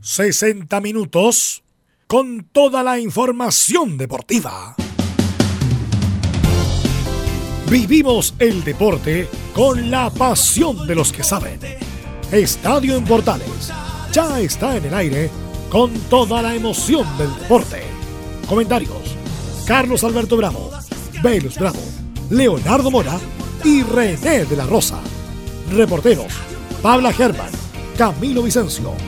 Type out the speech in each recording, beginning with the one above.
60 minutos con toda la información deportiva. Vivimos el deporte con la pasión de los que saben. Estadio en Portales ya está en el aire con toda la emoción del deporte. Comentarios: Carlos Alberto Bravo, Velus Bravo, Leonardo Mora y René de la Rosa. Reporteros: Pabla Germán, Camilo Vicencio.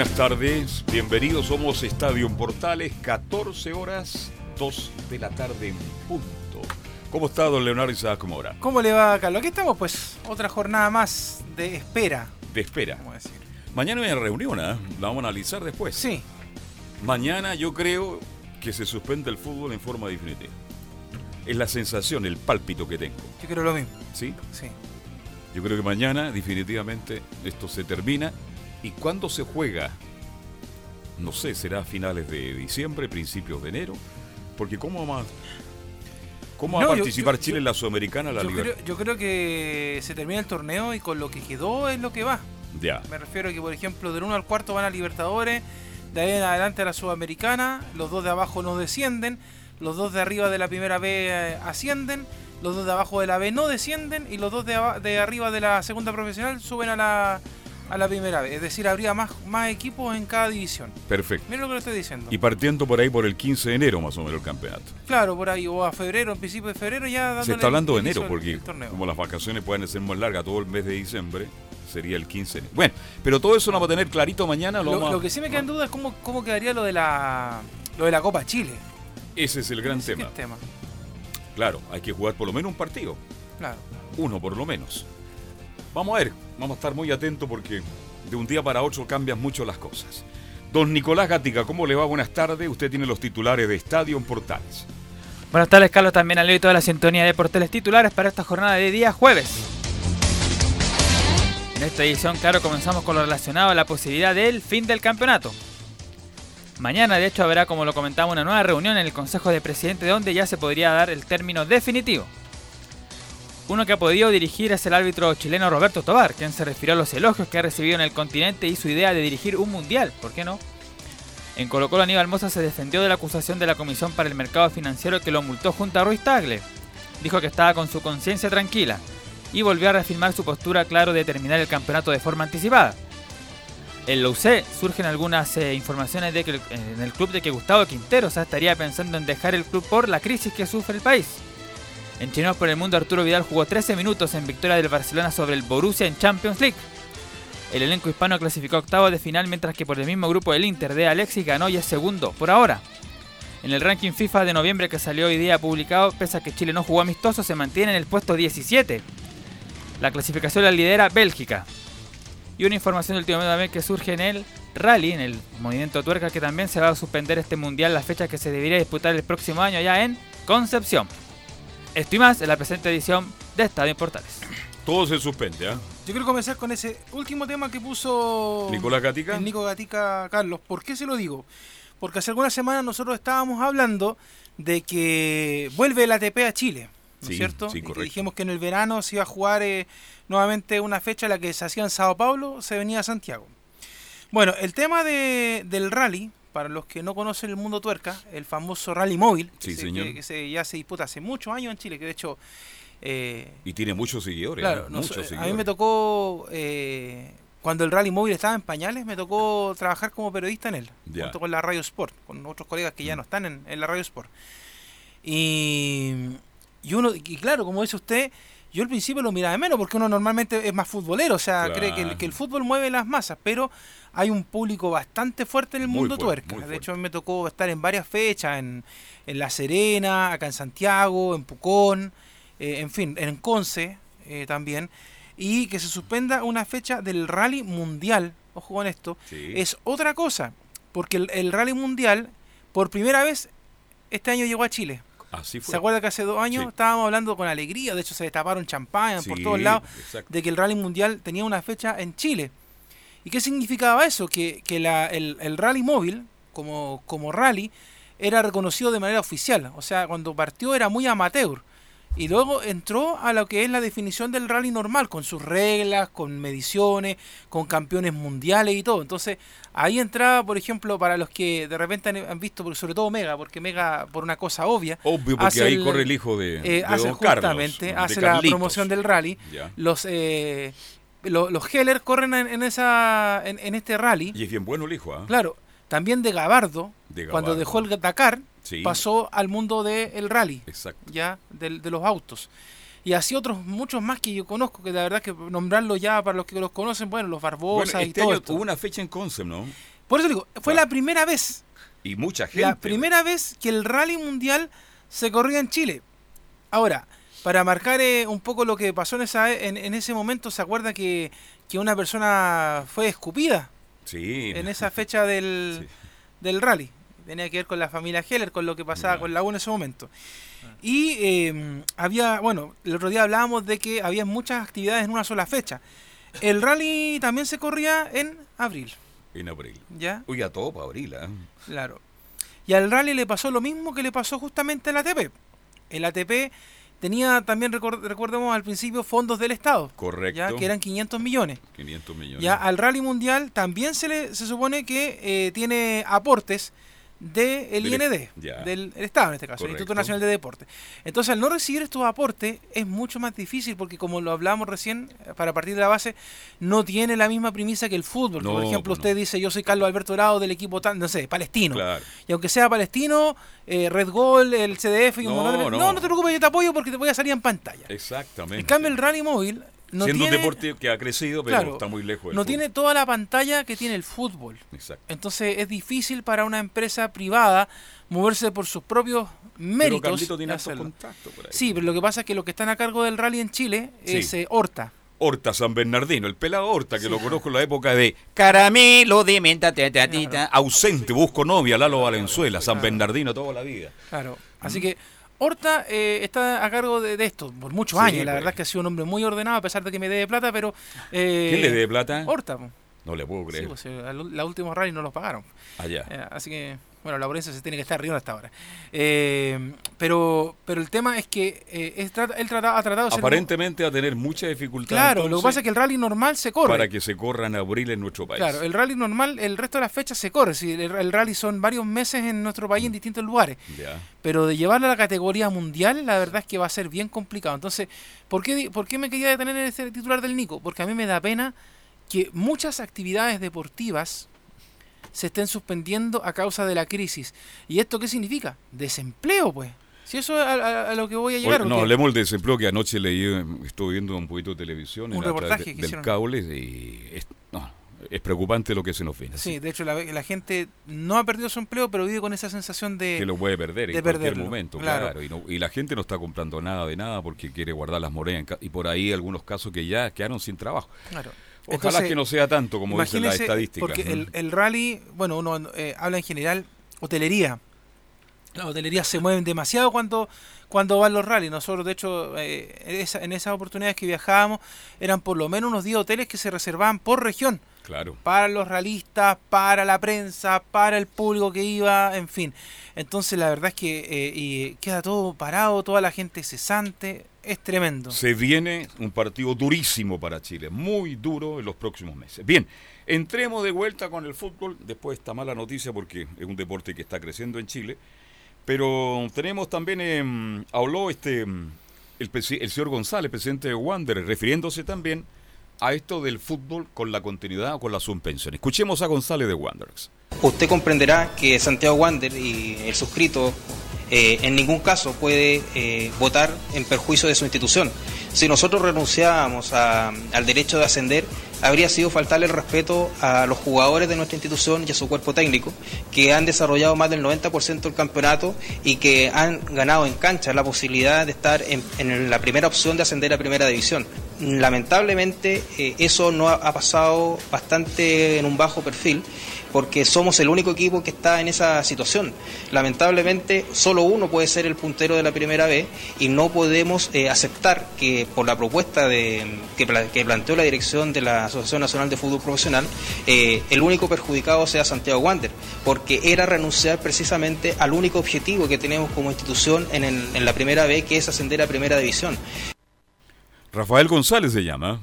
Buenas tardes. Bienvenidos, somos Estadio Portales, 14 horas, 2 de la tarde en punto. ¿Cómo está don Leonardo Isaac Mora? ¿Cómo le va, Carlos? Aquí estamos, pues, otra jornada más de espera. De espera. decir. Mañana hay reunión, ¿eh? La vamos a analizar después. Sí. Mañana yo creo que se suspende el fútbol en forma definitiva. Es la sensación, el pálpito que tengo. Yo creo lo mismo. ¿Sí? Sí. Yo creo que mañana definitivamente esto se termina ¿Y cuándo se juega? No sé, será a finales de diciembre, principios de enero. Porque ¿cómo va, cómo va a participar Chile en la Sudamericana? La yo, creo, yo creo que se termina el torneo y con lo que quedó es lo que va. Ya. Me refiero a que, por ejemplo, del 1 al cuarto van a Libertadores, de ahí en adelante a la Sudamericana, los dos de abajo no descienden, los dos de arriba de la primera B eh, ascienden, los dos de abajo de la B no descienden y los dos de, de arriba de la segunda profesional suben a la a la primera vez. Es decir, habría más, más equipos en cada división. Perfecto. Mira lo que le estoy diciendo. Y partiendo por ahí por el 15 de enero más o menos el campeonato. Claro, por ahí, o a febrero, en principio de febrero ya Se está hablando de enero, porque como las vacaciones pueden ser más largas todo el mes de diciembre, sería el 15 de enero. Bueno, pero todo eso lo vamos a tener clarito mañana. Lo, lo, que sí me queda en duda es cómo, cómo quedaría lo de la lo de la Copa Chile. Ese es el gran tema. tema. Claro, hay que jugar por lo menos un partido. Claro. Uno por lo menos. Vamos a ver, vamos a estar muy atentos porque de un día para otro cambian mucho las cosas. Don Nicolás Gatica, ¿cómo le va? Buenas tardes. Usted tiene los titulares de Estadio en Portales. Buenas tardes, Carlos. También a y toda la sintonía de Portales titulares para esta jornada de día jueves. En esta edición, claro, comenzamos con lo relacionado a la posibilidad del fin del campeonato. Mañana, de hecho, habrá, como lo comentamos, una nueva reunión en el Consejo de Presidente donde ya se podría dar el término definitivo. Uno que ha podido dirigir es el árbitro chileno Roberto Tobar, quien se refirió a los elogios que ha recibido en el continente y su idea de dirigir un mundial, ¿por qué no? En Colo Colo Aníbal Moza se defendió de la acusación de la Comisión para el Mercado Financiero que lo multó junto a Ruiz Tagle. Dijo que estaba con su conciencia tranquila y volvió a reafirmar su postura claro de terminar el campeonato de forma anticipada. En la UC surgen algunas eh, informaciones de que en el club de que Gustavo Quinteros estaría pensando en dejar el club por la crisis que sufre el país. En Chinos por el Mundo, Arturo Vidal jugó 13 minutos en victoria del Barcelona sobre el Borussia en Champions League. El elenco hispano clasificó octavo de final, mientras que por el mismo grupo del Inter de Alexis ganó y es segundo, por ahora. En el ranking FIFA de noviembre que salió hoy día publicado, pese a que Chile no jugó amistoso, se mantiene en el puesto 17. La clasificación la lidera Bélgica. Y una información del último también que surge en el rally, en el movimiento tuerca, que también se va a suspender este mundial, la fecha que se debería disputar el próximo año ya en Concepción. Esto y más en la presente edición de Estadio Portales. Todo se suspende, ¿ah? Yo quiero comenzar con ese último tema que puso Nicolás Gatica. El Nico Gatica Carlos. ¿Por qué se lo digo? Porque hace algunas semanas nosotros estábamos hablando de que vuelve el ATP a Chile, ¿no es cierto? Sí, correcto. dijimos que en el verano se iba a jugar eh, nuevamente una fecha la que se hacía en Sao Paulo, se venía a Santiago. Bueno, el tema de, del rally, para los que no conocen el mundo tuerca, el famoso rally móvil, que, se, ya se disputa hace muchos años en Chile, que de hecho... Eh, y tiene muchos seguidores. Claro, a mí me tocó, eh, cuando el rally móvil estaba en pañales, me tocó trabajar como periodista en él, junto con la Radio Sport, con otros colegas que ya mm. no están en, la Radio Sport. Y, y uno, y claro, como dice usted, yo al principio lo miraba de menos porque uno normalmente es más futbolero, o sea, cree que el, que el, fútbol mueve las masas, pero hay un público bastante fuerte en el mundo tuerca. De hecho, a mí me tocó estar en varias fechas, en, en La Serena, acá en Santiago, en Pucón, en fin, en Conce también, y que se suspenda una fecha del rally mundial, ojo con esto, es otra cosa, porque el, rally mundial, por primera vez, este año llegó a Chile. Así fue. ¿Se acuerda que hace dos años estábamos hablando con alegría? De hecho, se destaparon champán por todos lados de que el Rally Mundial tenía una fecha en Chile. ¿Y qué significaba eso? Que, que la, el, el, rally móvil, como, como rally, era reconocido de manera oficial. O sea, cuando partió era muy amateur. Y luego entró a lo que es la definición del rally normal, con sus reglas, con mediciones, con campeones mundiales y todo. Entonces, ahí entraba, por ejemplo, para los que de repente han, visto, sobre todo Mega, porque Mega, por una cosa obvia. Obvio, porque ahí corre el hijo de. Eh, hace justamente, hace la promoción del rally. Los. Eh, los, Heller corren en, esa en, este rally. Y es bien bueno el hijo, ¿ah? Claro. También de Gabardo, cuando dejó el Dakar, pasó al mundo del rally, ya de, los autos. Y así otros, muchos más que yo conozco, que la verdad que nombrarlo ya para los que los conocen, bueno, los Barbosa y este todo. Hubo una fecha en Concept, ¿no? Por eso digo, fue la primera vez. Y mucha gente. La primera vez que el rally mundial se corría en Chile. Ahora, para marcar eh, un poco lo que pasó en, esa, en, ese momento, ¿se acuerda que, una persona fue escupida? Sí. En esa fecha del, del rally. Tenía que ver con la familia Heller, con lo que pasaba con la U en ese momento. Ah. Y em, había, bueno, el otro día hablábamos de que había muchas actividades en una sola fecha. El rally también se corría en abril. En abril. ¿Ya? Uy, a todo para abril, ¿eh? Claro. Y al rally le pasó lo mismo que le pasó justamente al ATP. El ATP tenía también, recordemos al principio, fondos del Estado. Correcto. ¿ya? Que eran 500 millones. 500 millones. Ya al Rally Mundial también se, le, se supone que eh, tiene aportes del IND, del Estado en este caso, el Instituto Nacional de Deporte. Entonces, al no recibir estos aportes es mucho más difícil porque, como lo hablábamos recién, eh, para partir de la base, no tiene la misma premisa que el fútbol. por ejemplo, usted dice, yo soy Carlos Alberto Dorado del equipo, no sé, palestino. Y aunque sea palestino, eh, Red Gol, el CDF, y un no, no, no te preocupes, yo te apoyo porque te voy a salir en pantalla. Exactamente. En cambio, el rally móvil Siendo un deporte que ha crecido, pero está muy lejos. no tiene toda la pantalla que tiene el fútbol. Exacto. Entonces es difícil para una empresa privada moverse por sus propios méritos. Pero tiene contacto por ahí. Sí, pero lo que pasa es que los que están a cargo del rally en Chile es eh, Horta. Horta San Bernardino, el pelado Horta, que lo conozco en la época de Caramelo de menta, ausente, busco novia, Lalo Valenzuela, San Bernardino toda la vida. Claro, así que Horta eh, está a cargo de, esto por muchos años. La pues. verdad es que ha sido un hombre muy ordenado, a pesar de que me dé plata, pero. Eh, ¿Quién le dé plata? Horta. No le puedo creer. Sí, pues, eh, la última rally no los pagaron. Allá. Eh, así que bueno, la pobreza se tiene que estar arriba hasta ahora. Eh, pero, pero el tema es que eh, él, trata, ha tratado Aparentemente a tener mucha dificultad. Claro, lo que pasa es que el rally normal se corre. Para que se corra en abril en nuestro país. Claro, el rally normal, el resto de las fechas se corre. Si el, rally son varios meses en nuestro país en distintos lugares. Pero de llevarlo a la categoría mundial, la verdad es que va a ser bien complicado. Entonces, ¿por qué, por qué me quería detener en ese titular del Nico? Porque a mí me da pena que muchas actividades deportivas se estén suspendiendo a causa de la crisis. ¿Y esto qué significa? Desempleo, pues. Si eso es a, lo que voy a llegar. no, hablemos del desempleo que anoche leí, estuve viendo un poquito de televisión. Un reportaje que del cable y es, es preocupante lo que se nos viene. Sí, de hecho la, gente no ha perdido su empleo, pero vive con esa sensación de... Que lo puede perder en cualquier momento, claro. Y, la gente no está comprando nada de nada porque quiere guardar las monedas. Y por ahí algunos casos que ya quedaron sin trabajo. Claro. Ojalá que no sea tanto como dice la estadística. Porque el, rally, bueno, uno eh, habla en general hotelería. La hotelería se mueven demasiado cuando, cuando van los rallies. Nosotros, de hecho, eh, en esas oportunidades que viajábamos, eran por lo menos unos 10 hoteles que se reservaban por región. Claro. Para los realistas, para la prensa, para el público que iba, en fin. Entonces, la verdad es que eh, queda todo parado, toda la gente cesante es tremendo. Se viene un partido durísimo para Chile, muy duro en los próximos meses. Bien, entremos de vuelta con el fútbol, después de esta mala noticia porque es un deporte que está creciendo en Chile, pero tenemos también, eh, habló este el, el señor González, presidente de Wander, refiriéndose también a esto del fútbol con la continuidad o con la suspensión. Escuchemos a González de Wanderers. Usted comprenderá que Santiago Wander y el suscrito en ningún caso puede votar en perjuicio de su institución. Si nosotros renunciábamos al derecho de ascender, habría sido faltarle el respeto a los jugadores de nuestra institución y a su cuerpo técnico, que han desarrollado más del 90% del campeonato y que han ganado en cancha la posibilidad de estar en, la primera opción de ascender a primera división. Lamentablemente eh, eso no ha pasado bastante en un bajo perfil porque somos el único equipo que está en esa situación. Lamentablemente, solo uno puede ser el puntero de la primera vez y no podemos eh, aceptar que por la propuesta que, planteó la dirección de la Asociación Nacional de Fútbol Profesional, eh, el único perjudicado sea Santiago Wander, porque era renunciar precisamente al único objetivo que tenemos como institución en, en la primera vez, que es ascender a primera división. Rafael González se llama.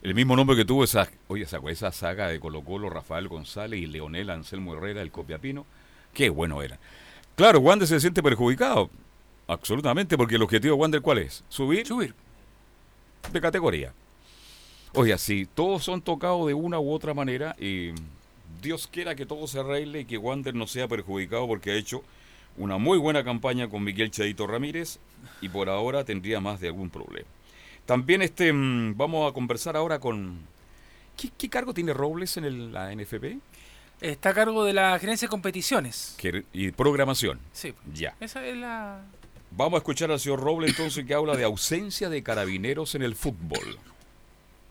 El mismo nombre que tuvo esa, oye, esa, esa saga de Colo Colo, Rafael González y Leonel Anselmo Herrera, el Copiapino, qué bueno era. Claro, Wander se siente perjudicado, absolutamente, porque el objetivo de Wander, ¿cuál es? Subir. Subir. De categoría. Oye, así, todos son tocados de una u otra manera y Dios quiera que todo se arregle y que Wander no sea perjudicado porque ha hecho una muy buena campaña con Miguel Chadito Ramírez y por ahora tendría más de algún problema. También este mm, vamos a conversar ahora con... ¿Qué, cargo tiene Robles en la NFP? Está a cargo de la gerencia de competiciones. y programación. Sí. Ya. Esa es la... Vamos a escuchar al señor Robles entonces que habla de ausencia de carabineros en el fútbol.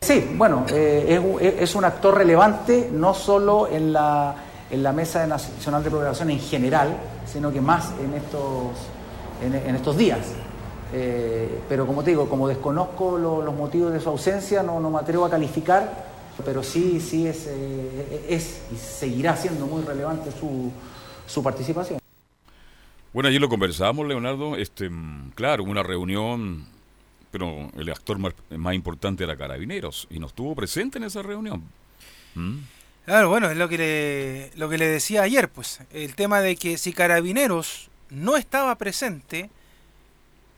Sí, bueno, eh, es, un actor relevante no solo en la, en la Mesa Nacional de Programación en general, sino que más en estos, en estos días. Eh, pero como te digo, como desconozco los motivos de su ausencia, no, no, me atrevo a calificar, pero sí, sí es, eh, es y seguirá siendo muy relevante su, su participación. Bueno, allí lo conversamos, Leonardo. Este, claro, una reunión, pero el actor más, importante era Carabineros y no estuvo presente en esa reunión. ¿Mm? Claro, bueno, es lo que, le, lo que le decía ayer, pues, el tema de que si Carabineros no estaba presente,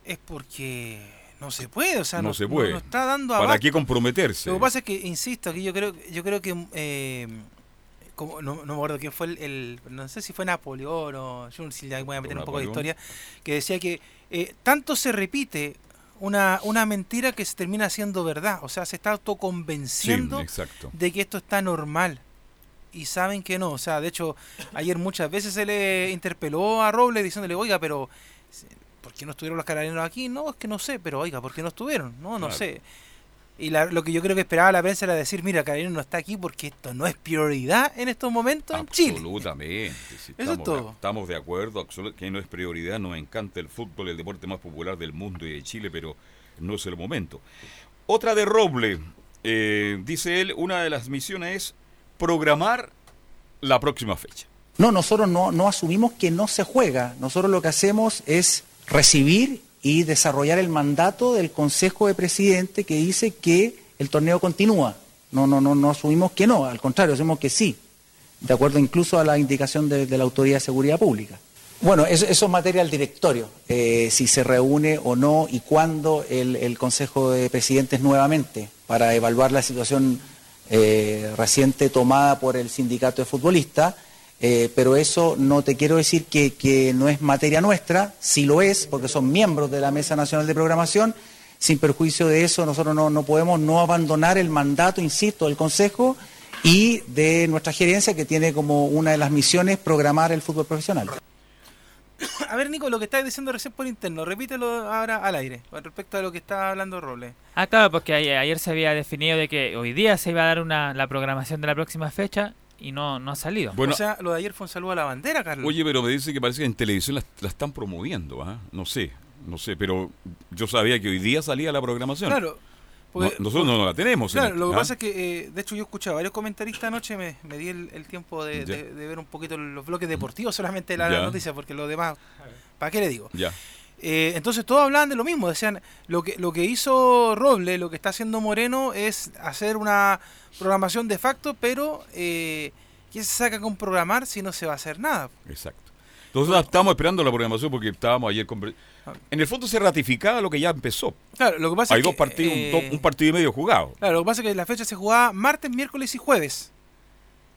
es porque no se puede, o sea, no, se puede. No, está dando ¿Para qué comprometerse? Lo que pasa es que, insisto, aquí yo creo, yo creo que, eh, como, no, me acuerdo quién fue el, no sé si fue Napoleón o yo si voy a meter un poco de historia, que decía que eh, tanto se repite una, una mentira que se termina siendo verdad, o sea, se está autoconvenciendo de que esto está normal y saben que no. O sea, de hecho, ayer muchas veces se le interpeló a Robles diciéndole, oiga, pero ¿por qué no estuvieron los carabineros aquí? No, es que no sé, pero oiga, ¿por qué no estuvieron? No, no sé. Y lo que yo creo que esperaba la prensa era decir, mira, Carabinero no está aquí porque esto no es prioridad en estos momentos en Chile. Absolutamente. Eso estamos, es todo. Estamos de acuerdo que no es prioridad. Nos encanta el fútbol, el deporte más popular del mundo y de Chile, pero no es el momento. Otra de Roble. Eh, dice él, una de las misiones es programar la próxima fecha. No, nosotros no, no asumimos que no se juega. Nosotros lo que hacemos es recibir y desarrollar el mandato del Consejo de Presidente que dice que el torneo continúa. No, no, no, no asumimos que no, al contrario, asumimos que sí, de acuerdo incluso a la indicación de, la Autoridad de Seguridad Pública. Bueno, eso, es materia del directorio, eh, si se reúne o no y cuándo el, Consejo de Presidentes nuevamente para evaluar la situación eh, reciente tomada por el sindicato de futbolistas eh, pero eso no te quiero decir que, no es materia nuestra, sí lo es, porque son miembros de la Mesa Nacional de Programación. Sin perjuicio de eso, nosotros no, podemos no abandonar el mandato, insisto, del Consejo y de nuestra gerencia, que tiene como una de las misiones programar el fútbol profesional. A ver, Nico, lo que estás diciendo recién por interno, repítelo ahora al aire, respecto a lo que está hablando Robles. Ah, claro, porque ayer, se había definido de que hoy día se iba a dar una, la programación de la próxima fecha y no, no ha salido. Bueno, o sea, lo de ayer fue un saludo a la bandera, Carlos. Oye, pero me dice que parece que en televisión la, están promoviendo, ¿ah? No sé, no sé, pero yo sabía que hoy día salía la programación. Claro. nosotros no, la tenemos. Claro, lo que ¿ah? pasa es que, eh, de hecho, yo escuchaba varios comentaristas anoche, me, me di el, tiempo de, ver un poquito los bloques deportivos solamente de la, noticia, porque lo demás, ¿para qué le digo? Ya. Eh, entonces todos hablaban de lo mismo, decían, lo que, lo que hizo Roble, lo que está haciendo Moreno es hacer una programación de facto, pero eh, ¿quién se saca con programar si no se va a hacer nada? Exacto. Entonces estamos esperando la programación porque estábamos ayer con... Ah. En el fondo se ratificaba lo que ya empezó. Claro, lo que pasa Hay dos partidos, eh, un, partido y medio jugado. Claro, lo que pasa es que la fecha se jugaba martes, miércoles y jueves.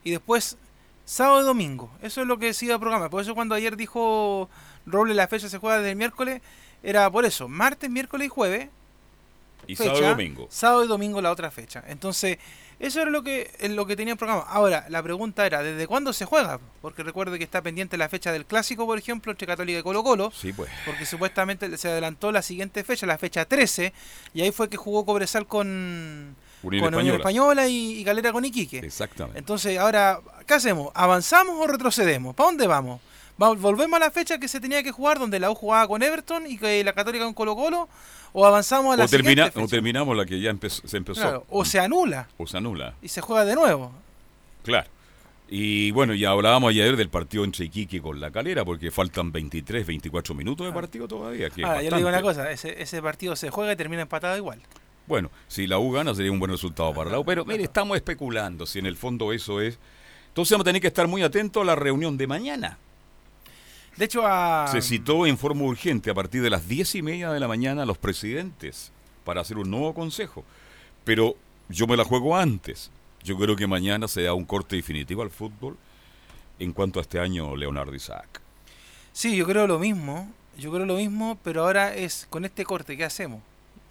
Y después sábado y domingo. Eso es lo que decía el programa. Por eso cuando ayer dijo Roble la fecha se juega desde el miércoles, era por eso, martes, miércoles y jueves. Y sábado y domingo. Sábado y domingo la otra fecha. Entonces, eso era lo que, lo que tenía el programa. Ahora, la pregunta era, ¿desde cuándo se juega? Porque recuerde que está pendiente la fecha del clásico, por ejemplo, entre Católica y Colo Colo. Sí, pues. Porque supuestamente se adelantó la siguiente fecha, la fecha 13, y ahí fue que jugó Cobresal con, Unión con Unión Española y, y Galera con Iquique. Exactamente. Entonces, ahora, ¿qué hacemos? ¿Avanzamos o retrocedemos? ¿Para dónde vamos? ¿Vamos- ¿Volvemos a la fecha que se tenía que jugar, donde la U jugaba con Everton y que la Católica con Colo Colo? ¿O avanzamos a la O, termina- siguiente o fecha? terminamos la que ya empezó- se empezó. Claro, o se anula O se anula. y se juega de nuevo. Claro. Y bueno, ya hablábamos ayer del partido entre Iquique con la calera, porque faltan 23, 24 minutos de partido todavía. Que Ahora, yo le digo una cosa, ese, ese partido se juega y termina empatado igual. Bueno, si la U gana sería un buen resultado para la U, pero mire, estamos especulando si en el fondo eso es. Entonces vamos a tener que estar muy atentos a la reunión de mañana. De hecho, a... Se citó en forma urgente a partir de las diez y media de la mañana a los presidentes para hacer un nuevo consejo. Pero yo me la juego antes. Yo creo que mañana se da un corte definitivo al fútbol en cuanto a este año Leonardo Isaac. Sí, yo creo lo mismo, yo creo lo mismo, pero ahora es con este corte, ¿qué hacemos?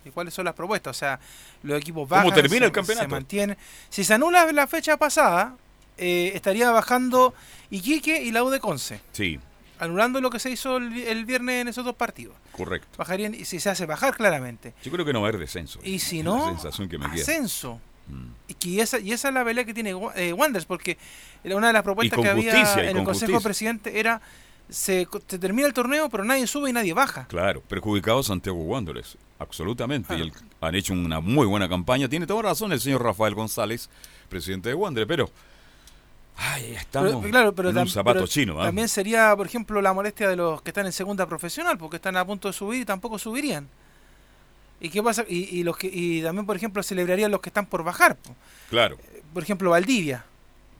¿Y cuáles son las propuestas? O sea, los equipos ¿Cómo bajan, termina se, el campeonato? se mantienen. Si se anula la fecha pasada, eh, estaría bajando Iquique y la U de Conce, Sí, anulando lo que se hizo el, vi- el viernes en esos dos partidos. correcto. Bajarían, y si se hace bajar claramente. Yo creo que no va a haber descenso. Y si no, sensación que me queda. ascenso. Mm. Y, que esa, y esa es la pelea que tiene eh, porque una de las propuestas que había justicia, en el Consejo de. Presidente era se, se termina el torneo, pero nadie sube y nadie baja. Claro, perjudicado Santiago Wanderers, absolutamente. Y el- han hecho una muy buena campaña. Tiene toda razón el señor Rafael González, presidente de Wanderers, pero... Ay, estamos Pero, claro, pero en un zapato pero chino. ¿ah? También sería, por ejemplo, la molestia de los que están en segunda profesional, porque están a punto de subir y tampoco subirían. ¿Y qué pasa? Y, y los que, y también, por ejemplo, celebrarían los que están por bajar. Claro, Por ejemplo, Valdivia,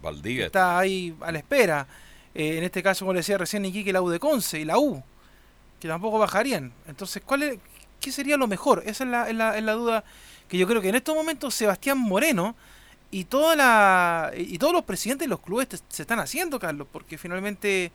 Valdivia. está ahí a la espera. Eh, en este caso, como le decía recién, Iquique, la U de Conce y la U, que tampoco bajarían. Entonces, ¿cuál es, ¿qué sería lo mejor? Esa es la, es la, es la duda que yo creo que en estos momentos Sebastián Moreno y toda la y todos los presidentes de los clubes te- se están haciendo, Carlos, porque finalmente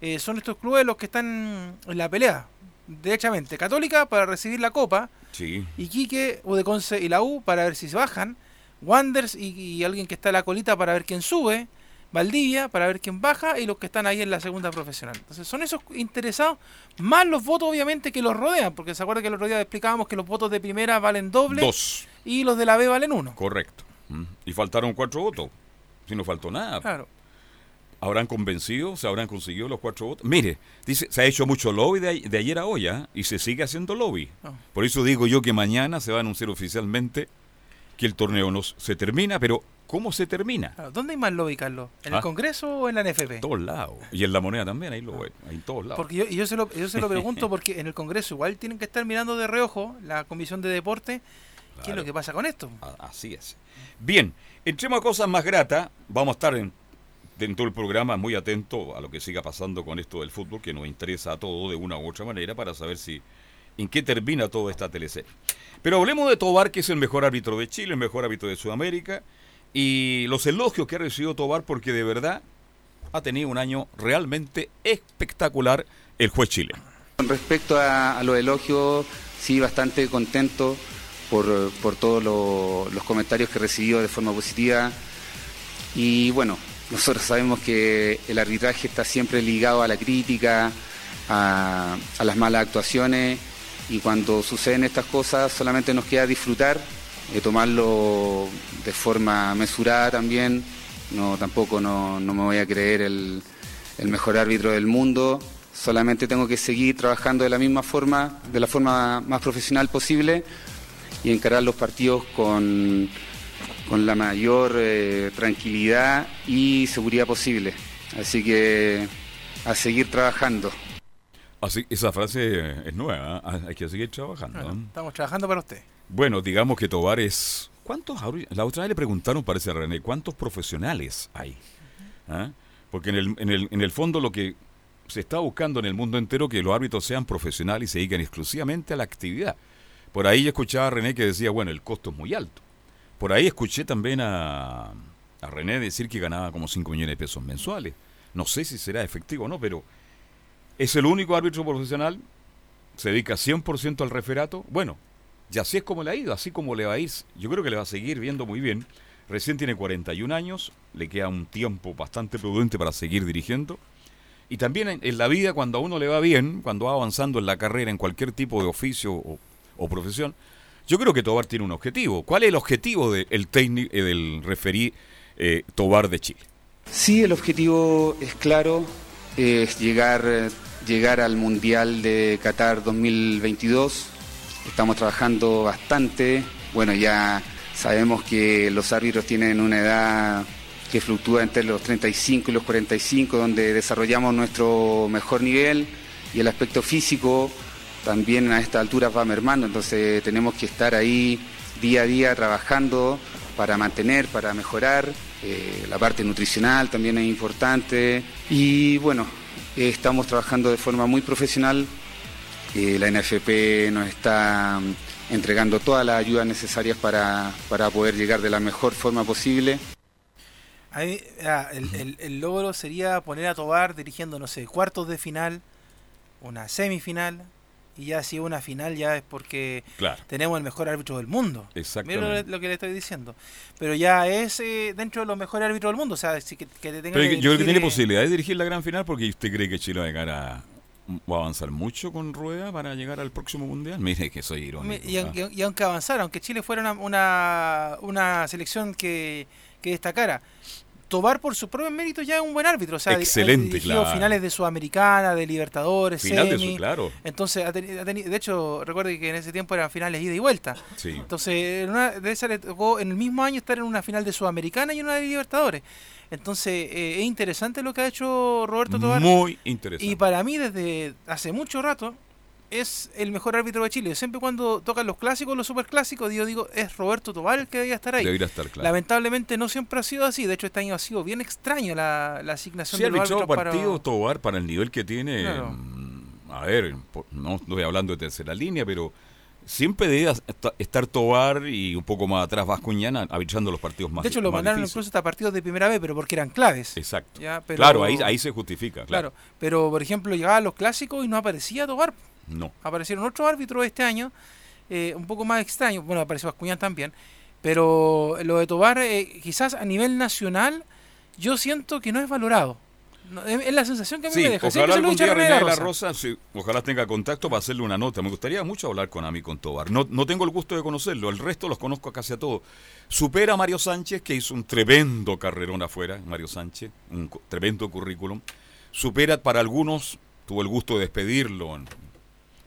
eh, son estos clubes los que están en la pelea. Derechamente, Católica para recibir la copa, Sí, Iquique, U de Conce y la U para ver si se bajan, Wanders y, y alguien que está a la colita para ver quién sube, Valdivia para ver quién baja y los que están ahí en la segunda profesional. Entonces son esos interesados, más los votos obviamente que los rodean, porque se acuerda que el otro día explicábamos que los votos de primera valen doble dos, y los de la B valen uno. correcto. Y faltaron cuatro votos. Si no faltó nada. Claro. ¿Habrán convencido? ¿Se habrán conseguido los cuatro votos? Mire, dice, se ha hecho mucho lobby de, ayer a hoy ¿ah? y se sigue haciendo lobby. Ah. Por eso digo yo que mañana se va a anunciar oficialmente que el torneo no se termina, pero ¿cómo se termina? Claro. ¿Dónde hay más lobby, Carlos? ¿En Ah. el Congreso o en la NFP? En todos lados. Y en la moneda también, ahí lo hay, en todos lados. Porque yo, yo, se lo, yo se lo pregunto porque en el Congreso igual tienen que estar mirando de reojo la Comisión de Deporte qué es lo que pasa con esto. A- Así es. Bien, entremos a cosas más gratas. Vamos a estar en, dentro del programa muy atento a lo que siga pasando con esto del fútbol, que nos interesa a todos de una u otra manera para saber si en qué termina toda esta teleserie. Pero hablemos de Tobar, que es el mejor árbitro de Chile, el mejor árbitro de Sudamérica, y los elogios que ha recibido Tobar, porque de verdad ha tenido un año realmente espectacular el juez chileno. Con respecto a, a los elogios, sí, bastante contento por, por todos lo- los comentarios que recibió de forma positiva. Y bueno, nosotros sabemos que el arbitraje está siempre ligado a la crítica, a, a las malas actuaciones, y cuando suceden estas cosas solamente nos queda disfrutar, eh, tomarlo de forma mesurada también. No, tampoco no, no me voy a creer el, el mejor árbitro del mundo. Solamente tengo que seguir trabajando de la misma forma, de la forma más profesional posible y encarar los partidos con, con la mayor eh, tranquilidad y seguridad posible. Así que a seguir trabajando. Así, esa frase es nueva, ¿ah? hay que seguir trabajando. Bueno, ¿ah? estamos trabajando para usted. Bueno, digamos que Tobar es... ¿Cuántos? La otra vez le preguntaron, parece a René, ¿cuántos profesionales hay? ¿Ah? Porque en el, en, el, en el fondo lo que se está buscando en el mundo entero que los árbitros sean profesionales y se dediquen exclusivamente a la actividad. Por ahí escuchaba a René que decía, bueno, el costo es muy alto. Por ahí escuché también a, a René decir que ganaba como 5 millones de pesos mensuales. No sé si será efectivo o no, pero es el único árbitro profesional, se dedica 100% al referato. Bueno, y así es como le ha ido, así como le va a ir. Yo creo que le va a seguir viendo muy bien. Recién tiene 41 años, le queda un tiempo bastante prudente para seguir dirigiendo. Y también en, la vida, cuando a uno le va bien, cuando va avanzando en la carrera, en cualquier tipo de oficio o, profesión, yo creo que Tobar tiene un objetivo. ¿Cuál es el objetivo del técnico, eh, del referí eh, Tobar de Chile? Sí, el objetivo es claro, es llegar, llegar al Mundial de Qatar 2022. Estamos trabajando bastante. Bueno, ya sabemos que los árbitros tienen una edad que fluctúa entre los 35 y los 45, donde desarrollamos nuestro mejor nivel y el aspecto físico también a esta altura va mermando, entonces tenemos que estar ahí día a día trabajando para mantener, para mejorar. Eh, la parte nutricional también es importante y bueno, estamos trabajando de forma muy profesional. Eh, la NFP nos está mm, entregando todas las ayudas necesarias para, para poder llegar de la mejor forma posible. Ah, el, logro sería poner a Tobar dirigiendo, no sé, cuartos de final, una semifinal, y ya si una final ya es porque tenemos el mejor árbitro del mundo. Exactamente. lo, que le estoy diciendo. Pero ya es eh, dentro de los mejores árbitros del mundo. O sea, que, que tenga yo creo que tiene posibilidad de dirigir la gran final porque usted cree que Chile va a llegar a, va a avanzar mucho con Rueda para llegar al próximo mundial. Mire que soy irónico. Y, aunque, y aunque avanzara, aunque Chile fuera una, una, una selección que, que destacara, Tobar por su propio mérito ya es un buen árbitro. O sea, Excelente, ha finales de Sudamericana, de Libertadores, Final de su, claro. Entonces, de hecho, recuerde que en ese tiempo eran finales ida y vuelta. Sí. Entonces, en, una, de esa le tocó en el mismo año estar en una final de Sudamericana y una de Libertadores. Entonces, eh, es interesante lo que ha hecho Roberto Tobar. Muy interesante. Y para mí, desde hace mucho rato, es el mejor árbitro de Chile. Siempre cuando tocan los clásicos, los superclásicos, yo digo, es Roberto Tobal el que debería estar ahí. Debería estar, claro. Lamentablemente no siempre ha sido así. De hecho, este año ha sido bien extraño la, asignación de los árbitros partido para... Tobar para el nivel que tiene. Mm, a ver, no estoy hablando de tercera línea, pero siempre debe estar Tobar y un poco más atrás Vascuñana arbitrando los partidos más De hecho, lo mandaron incluso hasta partidos de primera vez, pero porque eran claves. Exacto. claro, ahí, ahí se justifica. Claro. claro. pero por ejemplo, llegaban los clásicos y no aparecía Tobar. No. Aparecieron otros árbitros este año, eh, un poco más extraños. Bueno, apareció Bascuñán también. Pero lo de Tobar, eh, quizás a nivel nacional, yo siento que no es valorado. es la sensación que a mí me deja. Ojalá algún día René de la Rosa, ojalá tenga contacto para hacerle una nota. Me gustaría mucho hablar con a mí con Tobar. No, no tengo el gusto de conocerlo, el resto los conozco casi a todos. Supera a Mario Sánchez, que hizo un tremendo carrerón afuera, Mario Sánchez, un tremendo currículum. Supera para algunos, tuvo el gusto de despedirlo en,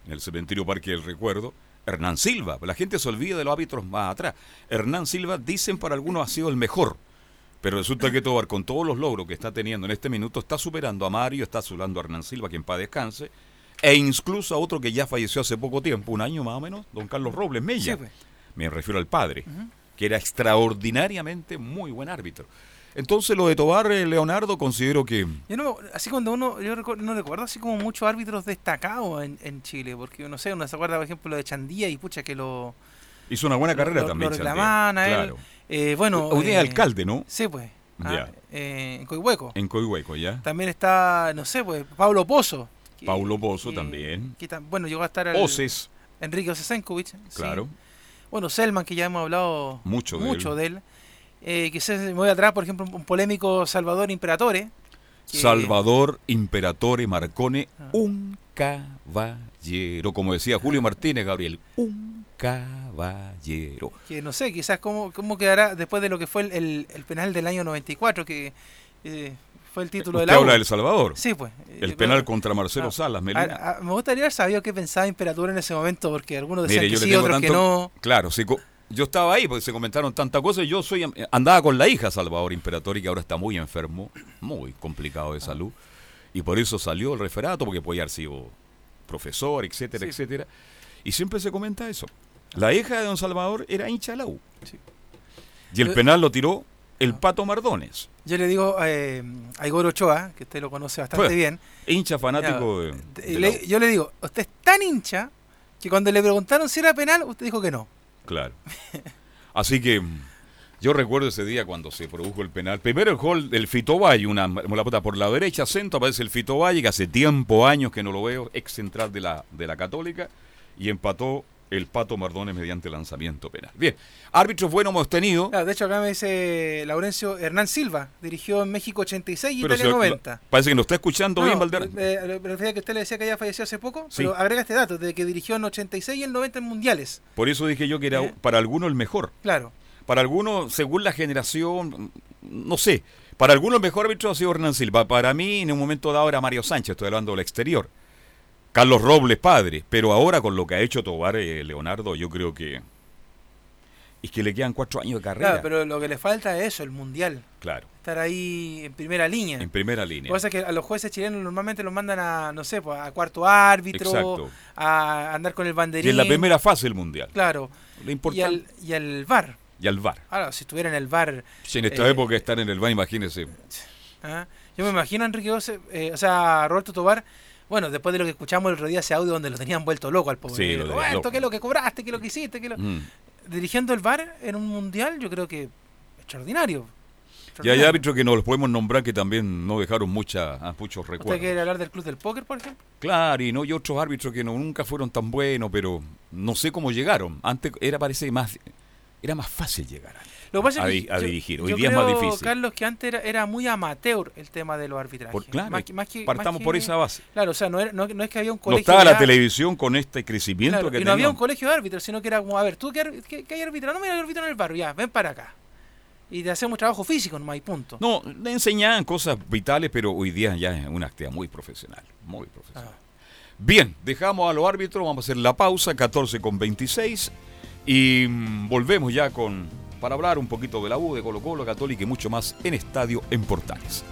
en el cementerio Parque del Recuerdo, Hernán Silva. La gente se olvida de los árbitros más atrás. Hernán Silva, dicen para algunos, ha sido el mejor. Pero resulta que Tobar, con todos los logros que está teniendo en este minuto, está superando a Mario, está superando a Hernán Silva, quien para descanse, e incluso a otro que ya falleció hace poco tiempo, un año más o menos, don Carlos Robles Mella. Pues. Me refiero al padre, que era extraordinariamente muy buen árbitro. Entonces lo de Tobar, eh, Leonardo, considero que... Yo no, así cuando uno, yo no recuerdo así como muchos árbitros destacados en, en Chile, porque no sé, uno se acuerda por ejemplo lo de Chandía y pucha que lo... Hizo una buena carrera también. Lo reclamaban a él. Eh, bueno, Hoy eh, alcalde, ¿no? Sí, pues. Ah, eh, en Coihueco. En Coihueco, ya. También está, no sé, pues, Pablo Pozo. Paulo Pozo también. bueno, llegó a estar el, Oces. Enrique Osesenkovic. Claro. Bueno, Selman, que ya hemos hablado mucho, mucho de él. Eh, quizás me voy atrás, por ejemplo, un polémico Salvador Imperatore. Salvador Imperatore Marcone, ah. un caballero. Como decía Julio Martínez, Gabriel, un caballero. Que no sé, quizás cómo, cómo quedará después de lo que fue el, el, penal del año 94, que eh, fue el título de la habla del Salvador? Sí, pues. El eh, penal contra Marcelo Salas, me gustaría haber sabido qué pensaba Imperatore en ese momento, porque algunos decían que sí, otros que no. Claro, sí yo estaba ahí porque se comentaron tantas cosas. Yo soy andaba con la hija Salvador Imperatori, que ahora está muy enfermo, muy complicado de salud. Y por eso salió el referato, porque podía haber sido profesor, etcétera, etcétera. Y siempre se comenta eso. La hija de don Salvador era hincha de la U. Y el penal lo tiró el Pato Mardones. Yo le digo eh, a Igor Ochoa, que usted lo conoce bastante pues, bien. Hincha fanático de, Yo le digo, usted es tan hincha que cuando le preguntaron si era penal, usted dijo que no. Claro. Así que Yo recuerdo ese día cuando se produjo el penal. Primero el gol del Fito Valle, una, puta por la derecha, centro, aparece el Fito Valle, que hace tiempo, años que no lo veo, ex central de la, de la Católica, y empató el Pato Mardones mediante lanzamiento penal. Bien, árbitros buenos hemos tenido. de hecho, acá me dice Laurencio Hernán Silva, dirigió en México 86 y Italia 90. Parece que nos está escuchando bien, Valder. Eh, refiero que usted le decía que había fallecido hace poco, pero agrega este dato, de que dirigió en 86 y en 90 en mundiales. Por eso dije yo que era eh. para algunos el mejor. Claro. Para algunos, según la generación, no sé. Para algunos el mejor árbitro ha sido Hernán Silva. Para mí, en un momento dado, era Mario Sánchez, estoy hablando del exterior. Carlos Robles, padre. Pero ahora, con lo que ha hecho Tobar eh, Leonardo, yo creo que. Es que le quedan cuatro años de carrera. Claro, pero lo que le falta es eso, el mundial. Claro. Estar ahí en primera línea. En primera línea. Cosa que a los jueces chilenos normalmente los mandan a, no sé, pues, a cuarto árbitro, a andar con el banderín. Y en la primera fase del mundial. Claro. Lo importante. Y al, y VAR. Y al VAR. Ahora, si estuviera en el VAR. Si en esta eh, época están en el VAR, imagínense. ¿ah? Yo me imagino a Enrique eh, o sea, Roberto Tobar bueno, después de lo que escuchamos el otro día, ese audio donde lo tenían vuelto loco al pobre. Sí, lo ¿Esto qué es lo que cobraste? ¿Qué es lo que hiciste? ¿Qué lo... Mm. Dirigiendo el bar en un mundial, yo creo que extraordinario. Y hay árbitros que no los podemos nombrar que también no dejaron mucha, ah, muchos recuerdos. ¿Usted quiere hablar del club del póker, por ejemplo? Claro, y no y otros árbitros que no, nunca fueron tan buenos, pero no sé cómo llegaron. Antes era parece más era más fácil llegar. Lo que pasa a, es que a dirigir. Hoy día es más difícil. Carlos, que antes era, muy amateur el tema de los arbitrajes. claro, partamos por esa base. Claro, o sea, no, es que había un colegio. No estaba la televisión con este crecimiento que y no había un colegio de árbitros, sino que era como, a ver, tú que, hay árbitro, no me hay árbitro en el barrio, ya, ven para acá. Y te hacemos trabajo físico no hay punto. No, le enseñaban cosas vitales, pero hoy día ya es una actividad muy profesional. Muy profesional. Ah. Bien, dejamos a los árbitros, vamos a hacer la pausa, 14 con 26, y mm, volvemos ya con para hablar un poquito de la U, de Colo Colo, Católica y mucho más en Estadio en Portales.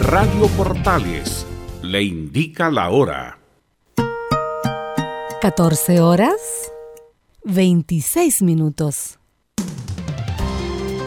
Radio Portales le indica la hora. 14 horas 26 minutos.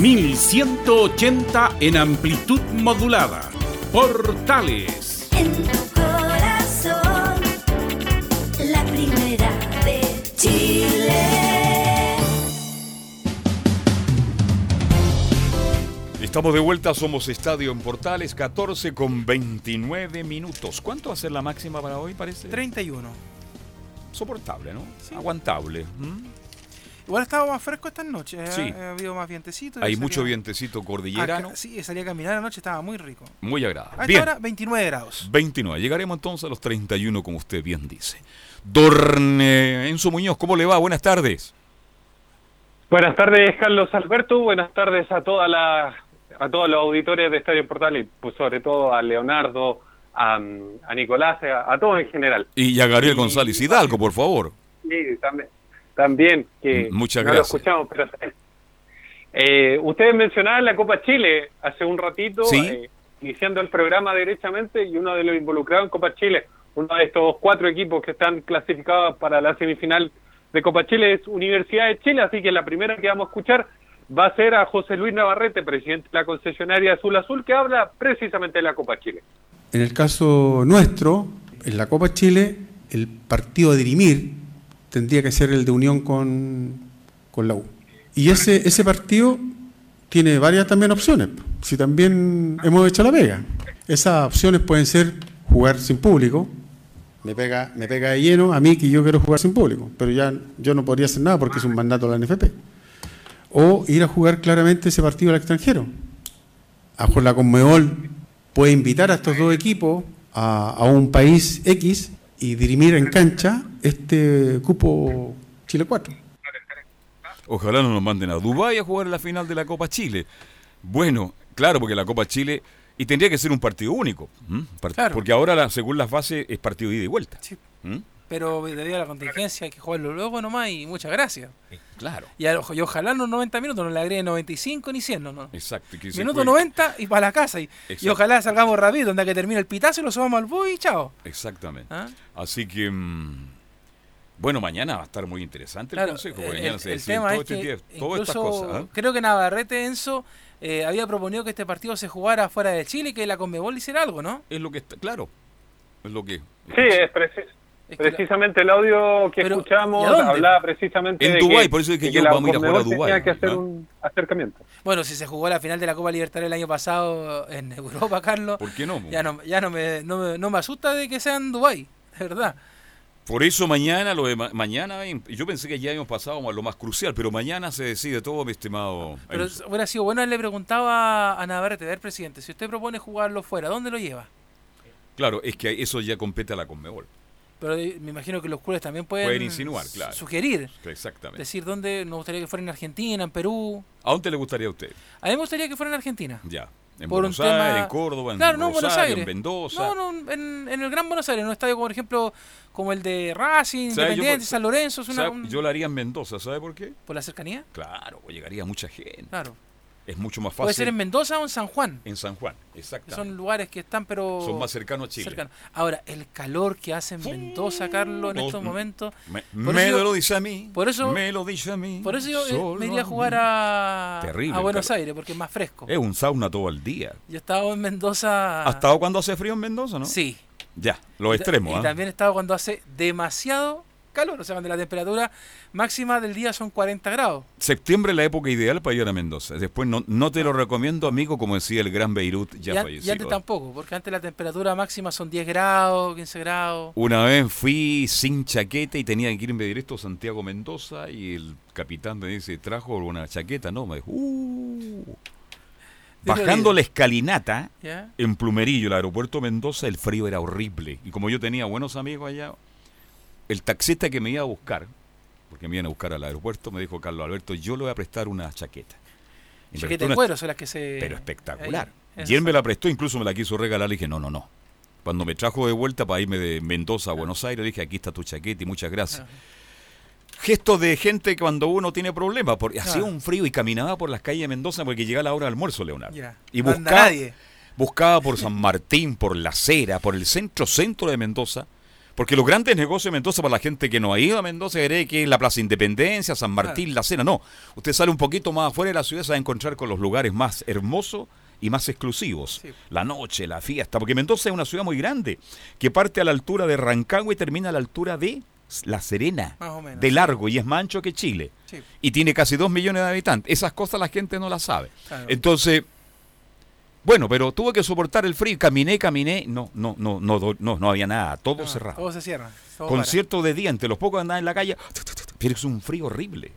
1180 en amplitud modulada. Portales. En tu corazón, la primera de Chile. Estamos de vuelta, somos Estadio en Portales, 14 con 29 minutos. ¿Cuánto va a ser la máxima para hoy, parece? 31. Soportable, ¿no? Aguantable. Igual estaba más fresco estas noches. ¿eh? Sí. Ha habido más vientecito. Hay mucho vientecito cordillerano, Ah, sí, salía a caminar anoche, estaba muy rico. muy A agradable. esta Bien, hora, 29 grados. 29. Llegaremos entonces a los 31, como usted bien dice. Dorne Enzo Muñoz, ¿cómo le va? Buenas tardes. Buenas tardes, Carlos Alberto. Buenas tardes a toda la a todos los auditores de Estadio Portal y pues, sobre todo a Leonardo, a, a Nicolás, a, a todos en general. Y a Gabriel González Hidalgo, por favor. Sí, también, también que muchas no gracias. lo escuchamos, pero eh, ustedes mencionaban la Copa Chile hace un ratito, Sí. eh, iniciando el programa derechamente y uno de los involucrados en Copa Chile, uno de estos cuatro equipos que están clasificados para la semifinal de Copa Chile es Universidad de Chile, así que la primera que vamos a escuchar va a ser a José Luis Navarrete, presidente de la concesionaria Azul Azul, que habla precisamente de la Copa Chile. En el caso nuestro, en la Copa Chile, el partido a dirimir tendría que ser el de unión con, con la U. Y ese, ese partido tiene varias también opciones. Si también hemos hecho la pega. Esas opciones pueden ser jugar sin público. Me pega, me pega de lleno a mí que yo quiero jugar sin público, pero ya yo no podría hacer nada porque es un mandato de la NFP. O ir a jugar claramente ese partido al extranjero. A la Conmebol puede invitar a estos dos equipos a un país X y dirimir en cancha este cupo Chile 4. Ojalá no nos manden a Dubái a jugar la final de la Copa Chile. Bueno, claro, porque la Copa Chile. Y tendría que ser un partido único. ¿m? Part- Claro. Porque ahora, la- según las bases, es partido de ida y vuelta. ¿m? Pero debido a la contingencia hay que jugarlo luego nomás y muchas gracias. Claro. Y, a- y ojalá en los 90 minutos no le agreguen 95 ni 100, no, no. Exacto. que Minuto juegue- 90 y para la casa. Y, y ojalá salgamos rápido, donde que termine el pitazo y lo subamos al bus y chao. Exactamente. ¿Ah? Así que. mm, bueno, mañana va a estar muy interesante el Claro, consejo. porque el, mañana el se deciden tema todo es este que día- todas estas cosas. ¿ah? creo que Navarrete Enzo eh, había proponido que este partido se jugara fuera de Chile y que la Conmebol hiciera algo, ¿no? Es lo que está, claro. Es lo que. Sí, es preci- precisamente el audio que escuchamos hablaba precisamente En de Dubái, que, por eso es que yo vamos a ir a jugar a Dubái, tenía que hacer ¿no? un acercamiento. Bueno, si se jugó la final de la Copa Libertadores el año pasado en Europa, Carlos. ¿Por qué no? Ya no, ya no me, no me, no me asusta de que sea en Dubái, de verdad. Por eso mañana, lo de ma- mañana, em, yo pensé que ya habíamos pasado a lo más crucial, pero mañana se decide todo, mi estimado. Pero hubiera sido bueno, le preguntaba a Navarrete, a ver, presidente, si usted propone jugarlo fuera, ¿dónde lo lleva? Claro, es que eso ya compete a la Conmebol. Pero me imagino que los clubes también pueden, Pueden insinuar, claro. sugerir. Exactamente. Decir dónde nos gustaría que fuera en Argentina, en Perú. ¿A dónde le gustaría a usted? A mí me gustaría que fuera en Argentina. Ya. En Por Buenos un tema- Aires, en Córdoba, en Claro, no, en Buenos Rosario, Aires. en Mendoza. No, no, en, en el Gran Buenos Aires, en un estadio como, por ejemplo, como el de Racing, Independiente, San Lorenzo. Es una, Yo lo haría en Mendoza, ¿sabe por qué? ¿Por la cercanía? Claro, pues llegaría mucha gente. Claro. Es mucho más fácil. Puede ser en Mendoza o en San Juan. En San Juan, exacto. son lugares que están, pero. Son más cercanos a Chile. cercanos. Ahora, el calor que hace en Mendoza, Carlos, en No, estos momentos. Me, yo- lo dice a mí. Por eso, me lo dice a mí. por eso yo eh, me iría a jugar a, Terrible a Buenos. Aires porque es más fresco. Es un sauna todo el día. Yo he estado en Mendoza. ¿Ha estado cuando hace frío en Mendoza, no? Sí. Ya, los Y extremos, Y ¿ah? también he estado cuando hace demasiado calor, o sea, cuando la temperatura máxima del día son 40 grados. Septiembre es la época ideal para ir a Mendoza. Después no, no te lo recomiendo, amigo, como decía el gran Beirut ya y, an- y fallecido. antes tampoco, porque antes la temperatura máxima son 10 grados, 15 grados. Una vez fui sin chaqueta y tenía que irme directo a Santiago Mendoza y el capitán me dice, trajo una chaqueta, no, me dijo, "Uh". Bajando la escalinata en Plumerillo, el aeropuerto Mendoza, el frío era horrible. Y como yo tenía buenos amigos allá, el taxista que me iba a buscar, porque me iban a buscar al aeropuerto, me dijo, Carlos Alberto, yo le voy a prestar una chaqueta. Chaqueta de cuero son las que se. Pero espectacular. Ahí, y él me la prestó, incluso me la quiso regalar, le dije, no, no, no. Cuando me trajo de vuelta para irme de Mendoza a Buenos Aires, le dije, aquí está tu chaqueta y muchas gracias. Gesto de gente cuando uno tiene problemas, porque hacía un frío y caminaba por las calles de Mendoza porque llegaba la hora del almuerzo, Leonardo. Y buscaba, nadie. buscaba por San Martín, por La Cera, por el centro-centro de Mendoza, porque los grandes negocios de Mendoza, para la gente que no ha ido a Mendoza, cree que es la Plaza Independencia, San Martín, La Cera. No, usted sale un poquito más afuera de la ciudad, se va a encontrar con los lugares más hermosos y más exclusivos. La noche, la fiesta, porque Mendoza es una ciudad muy grande, que parte a la altura de Rancagua y termina a la altura de La Serena, Más o menos, de sí. largo, y es más ancho que Chile. Sí. Y tiene casi dos millones de habitantes. Esas cosas la gente no las sabe. Claro. Entonces, bueno, pero tuve que soportar el frío. Caminé, caminé. No, no, no, no, no, no había nada. Todo No, cerrado. Todo se cierra. todo Concierto de día, entre los pocos que andaban en la calle, pero es un frío horrible.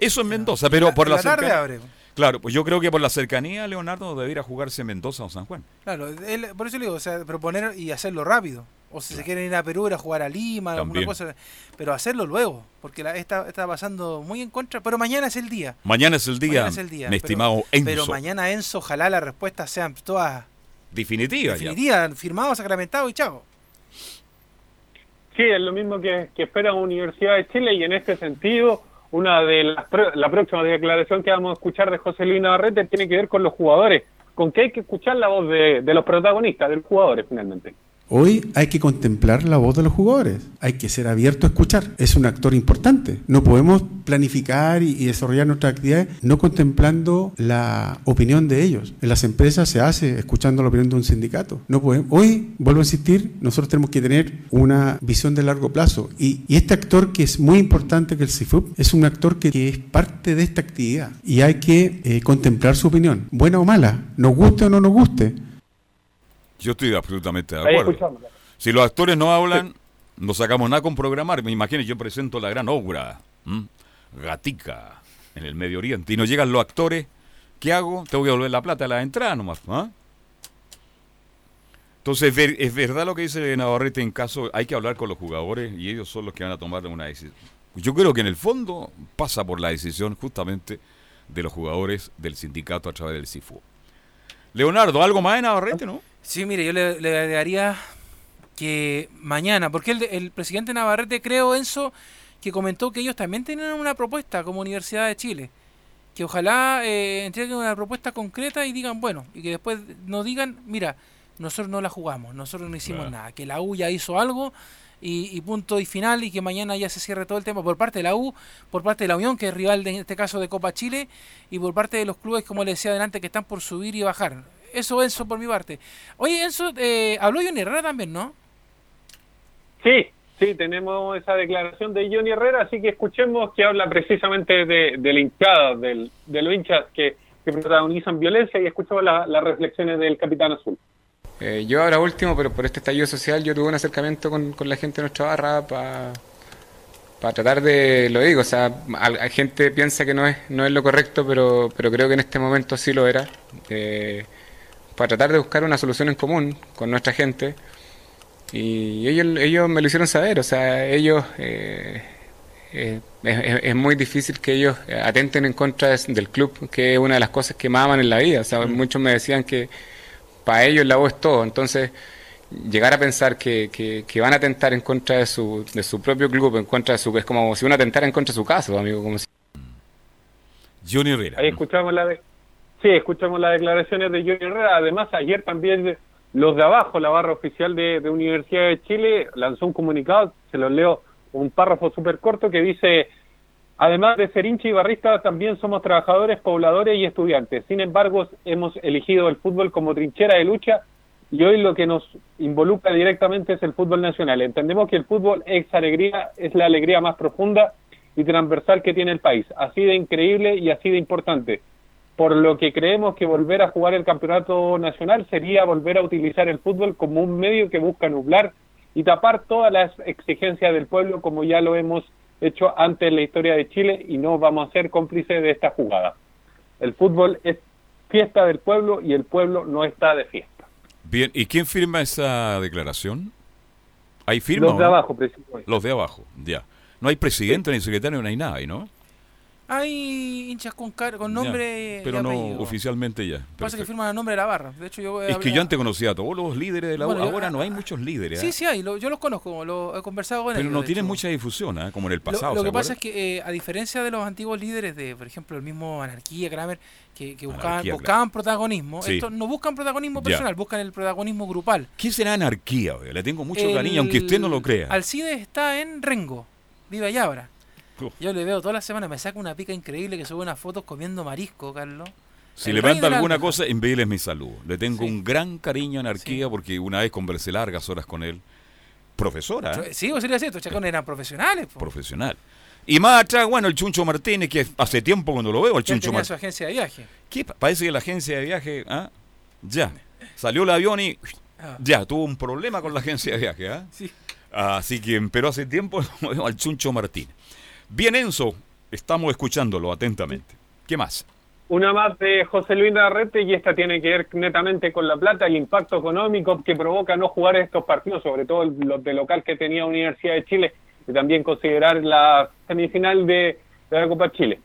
Eso en Mendoza, pero por en la, la tarde cercanía- abre. Claro, pues yo creo que por la cercanía, Leonardo, debería jugarse Mendoza o San Juan. Claro, él- por eso le digo, o sea, proponer y hacerlo rápido. O si se quieren ir a Perú, ir a jugar a Lima, alguna cosa. Pero hacerlo luego, porque la, está, está pasando muy en contra. Pero mañana es el día. Mañana es el día, Mañana es el día, mi pero- estimado Enzo. Pero mañana, Enzo, ojalá las respuestas sean todas Definitiva, ya. definitivas, firmados, sacramentados y chao. Sí, es lo mismo que, que espera Universidad de Chile y en este sentido, una de las pro- la próxima declaración que vamos a escuchar de José Luis Navarrete tiene que ver con los jugadores, con que hay que escuchar la voz de, de los protagonistas, de los jugadores finalmente. Hoy hay que contemplar la voz de los jugadores, hay que ser abierto a escuchar. Es un actor importante. No podemos planificar y, desarrollar nuestras actividades no contemplando la opinión de ellos. En las empresas se hace escuchando la opinión de un sindicato. Hoy, vuelvo a insistir, nosotros tenemos que tener una visión de largo plazo. Y, este actor que es muy importante, que el CIFUP, es un actor que, que es parte de esta actividad. Y hay que eh, contemplar su opinión, buena o mala, nos guste o no nos guste. Yo estoy absolutamente de acuerdo. Si los actores no hablan, no sacamos nada con programar. Me imagino, yo presento la gran obra, ¿m? Gatica, en el Medio Oriente, y no llegan los actores, ¿qué hago? Tengo que devolver la plata a la entrada nomás. ¿ah? Entonces, es verdad lo que dice Navarrete en caso, hay que hablar con los jugadores y ellos son los que van a tomar una decisión. Yo creo que en el fondo pasa por la decisión justamente de los jugadores del sindicato a través del CIFU. Leonardo, ¿algo más de Navarrete, no? Sí, mire, yo le, le agregaría que mañana, porque el, el presidente Navarrete, creo, Enzo, que comentó que ellos también tienen una propuesta como Universidad de Chile. Que ojalá eh, entreguen una propuesta concreta y digan, bueno, y que después nos digan, mira, nosotros no la jugamos, nosotros no hicimos Claro. nada, que la U ya hizo algo y, y punto y final y que mañana ya se cierre todo el tema por parte de la U, por parte de la Unión, que es rival de, en este caso de Copa Chile, y por parte de los clubes, como le decía adelante, que están por subir y bajar. Eso, Enzo, por mi parte. Oye, Enzo, eh, habló Johnny Herrera también, ¿no? Sí, sí, tenemos esa declaración de Johnny Herrera, así que escuchemos que habla precisamente de, de la hinchada, del, de los hinchas que, que protagonizan violencia y escuchemos la- las reflexiones del Capitán Azul. Eh, yo ahora último, pero por este estallido social, yo tuve un acercamiento con, con la gente de nuestra barra para tratar de, lo digo, o sea, hay gente piensa que no es, no es lo correcto, pero, pero creo que en este momento sí lo era, eh, para tratar de buscar una solución en común con nuestra gente. Y ellos, ellos me lo hicieron saber, o sea, ellos... eh, eh, es, muy difícil que ellos atenten en contra del club, que es una de las cosas que más aman en la vida. O sea, muchos me decían que para ellos la voz es todo. Entonces, llegar a pensar que, que- que van a atentar en contra de su, de su propio club, en contra de su... Es como si uno atentara en contra de su casa, amigo. Como si... Johnny Herrera. Ahí escuchamos la de, sí, escuchamos las declaraciones de Johnny Herrera. Además, ayer también los de abajo, la barra oficial de, de Universidad de Chile, lanzó un comunicado, se los leo, un párrafo súper corto que dice, además de ser hincha y barrista, también somos trabajadores, pobladores y estudiantes. Sin embargo, hemos elegido el fútbol como trinchera de lucha y hoy lo que nos involucra directamente es el fútbol nacional. Entendemos que el fútbol es alegría, es la alegría más profunda y transversal que tiene el país, así de increíble y así de importante. Por lo que creemos que volver a jugar el campeonato nacional sería volver a utilizar el fútbol como un medio que busca nublar y tapar todas las exigencias del pueblo como ya lo hemos hecho antes en la historia de Chile y no vamos a ser cómplices de esta jugada. El fútbol es fiesta del pueblo y el pueblo no está de fiesta. Bien, ¿y quién firma esa declaración? ¿Hay firma? Los de no? abajo, precisamente. Los de abajo, ya. No hay presidente ni secretario, no hay nada, ¿no? Hay hinchas con, car- con Ya, nombre y Pero no apellido. oficialmente ya. Pasa que Perfecto. firman el nombre de la barra. De hecho, yo Es que yo antes conocía a todos los líderes de la U, Bueno, yo- ahora no hay muchos líderes. Sí, ¿ah? sí hay, lo- yo los conozco, lo he conversado con Pero ellos. no de tienen mucha difusión, ¿ah? como en el pasado. Lo, ¿se que pasa es que, eh, a diferencia de los antiguos líderes de, por ejemplo, el mismo Anarquía, Kramer, que, que buscaban, Anarquía, buscaban protagonismo, Sí. estos no buscan protagonismo Ya. personal, buscan el protagonismo grupal. ¿Qué será anarquía? oiga? Le tengo mucho El- cariño, aunque usted no lo crea. Alcides está en Rengo, vive allá ahora. Uf. Yo le veo toda la semana, me saca una pica increíble que sube unas fotos comiendo marisco, Carlos. Si El le rey manda del alguna alma. cosa, envíeles mi salud. Le tengo un gran cariño a Anarquía porque una vez conversé largas horas con él. Profesora, ¿eh? Sí, vos sería cierto, chacones eran profesionales. po. profesional. Y más atrás, bueno, el Chuncho Martínez, que hace tiempo cuando lo veo, el Chuncho tenía su Martínez. agencia de viaje. ¿Qué? pa- Parece que la agencia de viaje, ¿ah? Ya. Salió el avión y Ah. ya, tuvo un problema con la agencia de viaje, ¿ah? Sí. Así que, pero hace tiempo al Chuncho Martínez. Bien, Enzo, Estamos escuchándolo atentamente. ¿Qué más? Una más de José Luis Narrete y esta tiene que ver netamente con la plata, el impacto económico que provoca no jugar estos partidos, sobre todo los de local que tenía Universidad de Chile, y también considerar la semifinal de, de la Copa Chile.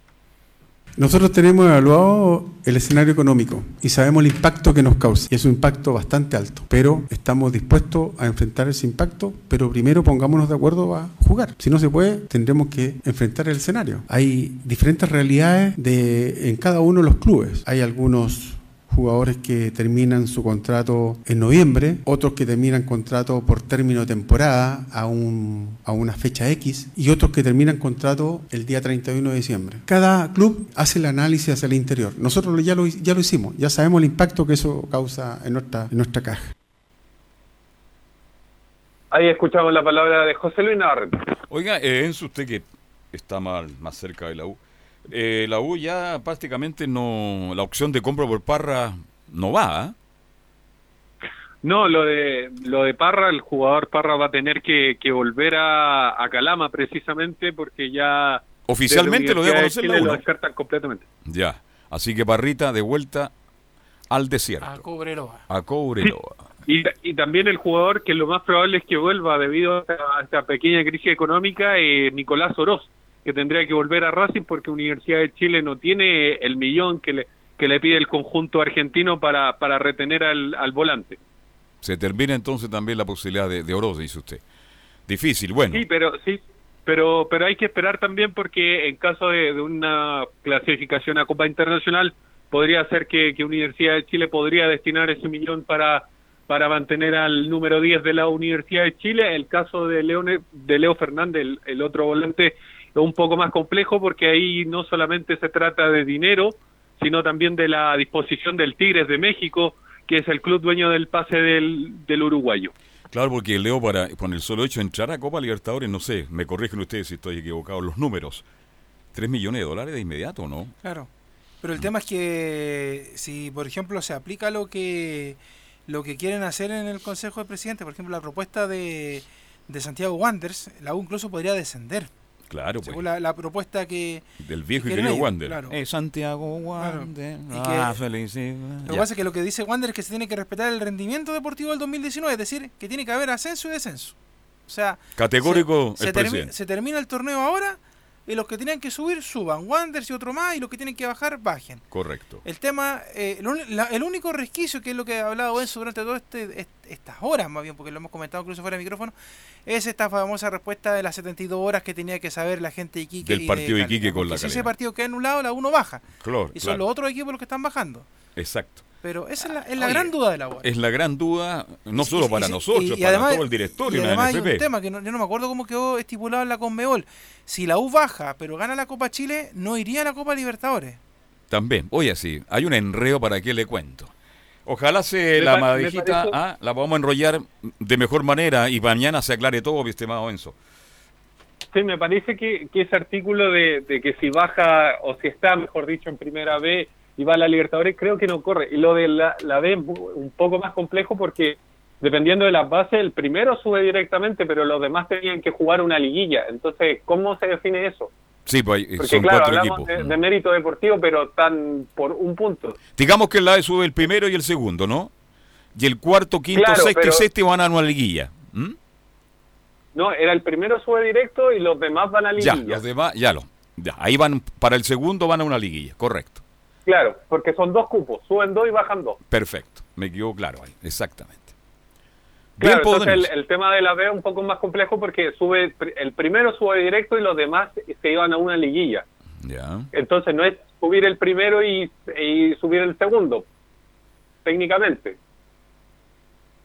Nosotros tenemos evaluado el escenario económico y sabemos el impacto que nos causa. Y es un impacto bastante alto. Pero estamos dispuestos a enfrentar ese impacto, pero primero pongámonos de acuerdo a jugar. Si no se puede, tendremos que enfrentar el escenario. Hay diferentes realidades de, en cada uno de los clubes. Hay algunos jugadores que terminan su contrato en noviembre, otros que terminan contrato por término de temporada a, un, a una fecha X y otros que terminan contrato el día 31 de diciembre. Cada club hace el análisis hacia el interior. Nosotros ya lo, ya lo hicimos, ya sabemos el impacto que eso causa en nuestra, en nuestra caja. Ahí escuchamos la palabra de José Luis Navarrete. Oiga, eh, Enzo, usted que está mal, más cerca de la U, eh, la U ya prácticamente no, la opción de compra por Parra no va. ¿ah? No, lo de lo de Parra, el jugador Parra va a tener que, que volver a, a Calama precisamente porque ya Oficialmente lo debo conocer la U, lo ¿no? descartan completamente. Ya, así que Parrita de vuelta al desierto, A Cobreloa. a Cobreloa. Y, y también el jugador que lo más probable es que vuelva debido a esta, a esta pequeña crisis económica, eh, Nicolás Oroz, que tendría que volver a Racing porque Universidad de Chile no tiene el millón que le, que le pide el conjunto argentino para, para retener al, al volante. Se termina entonces también la posibilidad de, de Oroz, dice usted. Difícil, bueno. Sí, pero sí, pero pero hay que esperar también porque en caso de, de una clasificación a Copa Internacional podría ser que, que Universidad de Chile podría destinar ese millón para para mantener al número 10 de la Universidad de Chile. El caso de Leone, de Leo Fernández, el, el otro volante, un poco más complejo porque ahí no solamente se trata de dinero, sino también de la disposición del Tigres de México, que es el club dueño del pase del, del uruguayo. Claro, porque Leo, para, con el solo hecho de entrar a Copa Libertadores, no sé, me corrigen ustedes si estoy equivocado, los números. ¿Tres millones de dólares de inmediato o no? Claro. Pero el tema es que si, por ejemplo, se aplica lo que lo que quieren hacer en el Consejo de Presidentes, por ejemplo, la propuesta de, de Santiago Wanderers, la U incluso podría descender. Claro, pues. Según la, la propuesta que... Del viejo y que querido ellos, Wander. claro. Eh, Santiago Wander. Y Ah, que- felicidad. Lo que pasa es que lo que dice Wander es que se tiene que respetar el rendimiento deportivo del 2019, es decir, que tiene que haber ascenso y descenso. O sea, Categórico se, el se termi- presidente. se termina el torneo ahora y los que tenían que subir suban, Wanderers y otro más, y los que tienen que bajar bajen. Correcto. El tema, eh, el, la- el único resquicio, que es lo que ha hablado Enzo durante todas este, est- estas horas, más bien, porque lo hemos comentado incluso fuera de micrófono, es esta famosa respuesta de las 72 horas que tenía que saber la gente de Iquique. Del y partido de Iquique con la Si ese partido queda anulado, la uno baja. Claro, Y son claro. los otros equipos los que están bajando. Exacto. Pero esa es la, es la Oye, gran duda de la UAR. Es la gran duda, no solo y- para y- nosotros, y- y para además- todo el directorio y además hay un tema que no, yo no me acuerdo cómo quedó estipulado en la Conmebol. Si la U baja, pero gana la Copa Chile, no iría a la Copa Libertadores. También, oye, sí, hay un enreo para qué le cuento. Ojalá se Me la parece- ah, la vamos a enrollar de mejor manera y mañana se aclare todo, mi estimado Enzo. Sí, me parece que, que ese artículo de, de que si baja o si está, mejor dicho, en primera B y va a la Libertadores, creo que no corre. Y lo de la, la B un poco más complejo porque dependiendo de las bases, el primero sube directamente, pero los demás tenían que jugar una liguilla. Entonces, ¿cómo se define eso? Sí, pues Porque son claro, cuatro hablamos equipos. de, de mérito deportivo, pero están por un punto. Digamos que la A sube el primero y el segundo, ¿no? Y el cuarto, quinto, Claro, sexto pero- y séptimo van a una liguilla. ¿Mm? No, era el primero sube directo y los demás van a Ya, liguilla. los demás, ya lo. Ya, ahí van, para el segundo van a una liguilla, correcto. Claro, porque son dos cupos, suben dos y bajan dos. Perfecto, me quedó claro ahí, exactamente. Claro, Bien, entonces el, tema de la B es un poco más complejo porque sube el primero sube directo y los demás se iban a una liguilla. Ya. Entonces no es subir el primero y, y subir el segundo, técnicamente.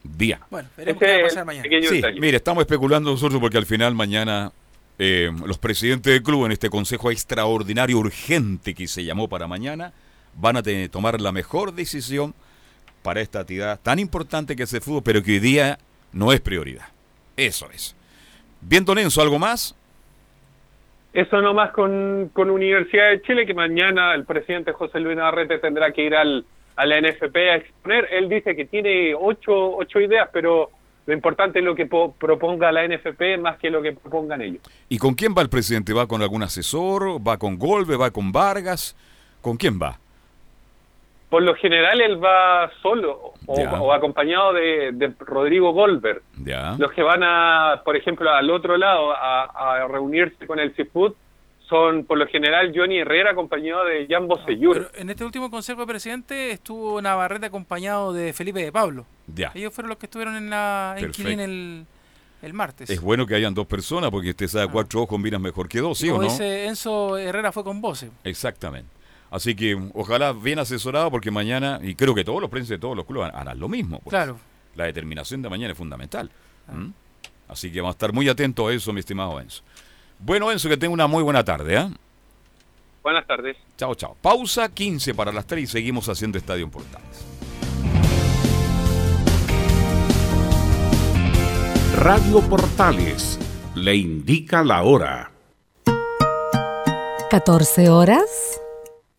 Bien. Bueno, veremos Ese qué va a es pasar el mañana. Sí, mire, estamos especulando nosotros porque al final mañana eh, los presidentes del club en este consejo extraordinario urgente que se llamó para mañana van a tener- tomar la mejor decisión para esta actividad tan importante que es el fútbol, pero que hoy día no es prioridad. Eso es. Bien, Don Enzo, ¿algo más? Eso nomás con, con Universidad de Chile, que mañana el presidente José Luis Navarrete tendrá que ir al, a la NFP a exponer. Él dice que tiene ocho, ocho ideas, pero lo importante es lo que po- proponga la NFP más que lo que propongan ellos. ¿Y con quién va el presidente? ¿Va con algún asesor? ¿Va con Golbe? ¿Va con Vargas? ¿Con quién va? Por lo general él va solo o, acompañado de, de Rodrigo Goldberg. Ya. Los que van a, por ejemplo, al otro lado a, a reunirse con el CIFUT son por lo general Johnny Herrera acompañado de Jan Bosellur. En este último Consejo de Presidente estuvo Navarrete acompañado de Felipe de Pablo. Ya. Ellos fueron los que estuvieron en la en. Quilín el, el martes. Es bueno que hayan dos personas porque usted sabe cuatro ojos miran mejor que dos, ¿sí o no? Enzo Herrera fue con voces. Exactamente. Así que ojalá bien asesorado porque mañana, y creo que todos los prensa de todos los clubes harán lo mismo. pues. Claro. La determinación de mañana es fundamental. ¿Mm? Así que vamos a estar muy atentos a eso, mi estimado Enzo. Bueno, Enzo, que tenga una muy buena tarde. ¿ah? Buenas tardes. Chao, chao. Pausa 15 para las 3 y seguimos haciendo Estadio en Portales. Radio Portales le indica la hora. 14 horas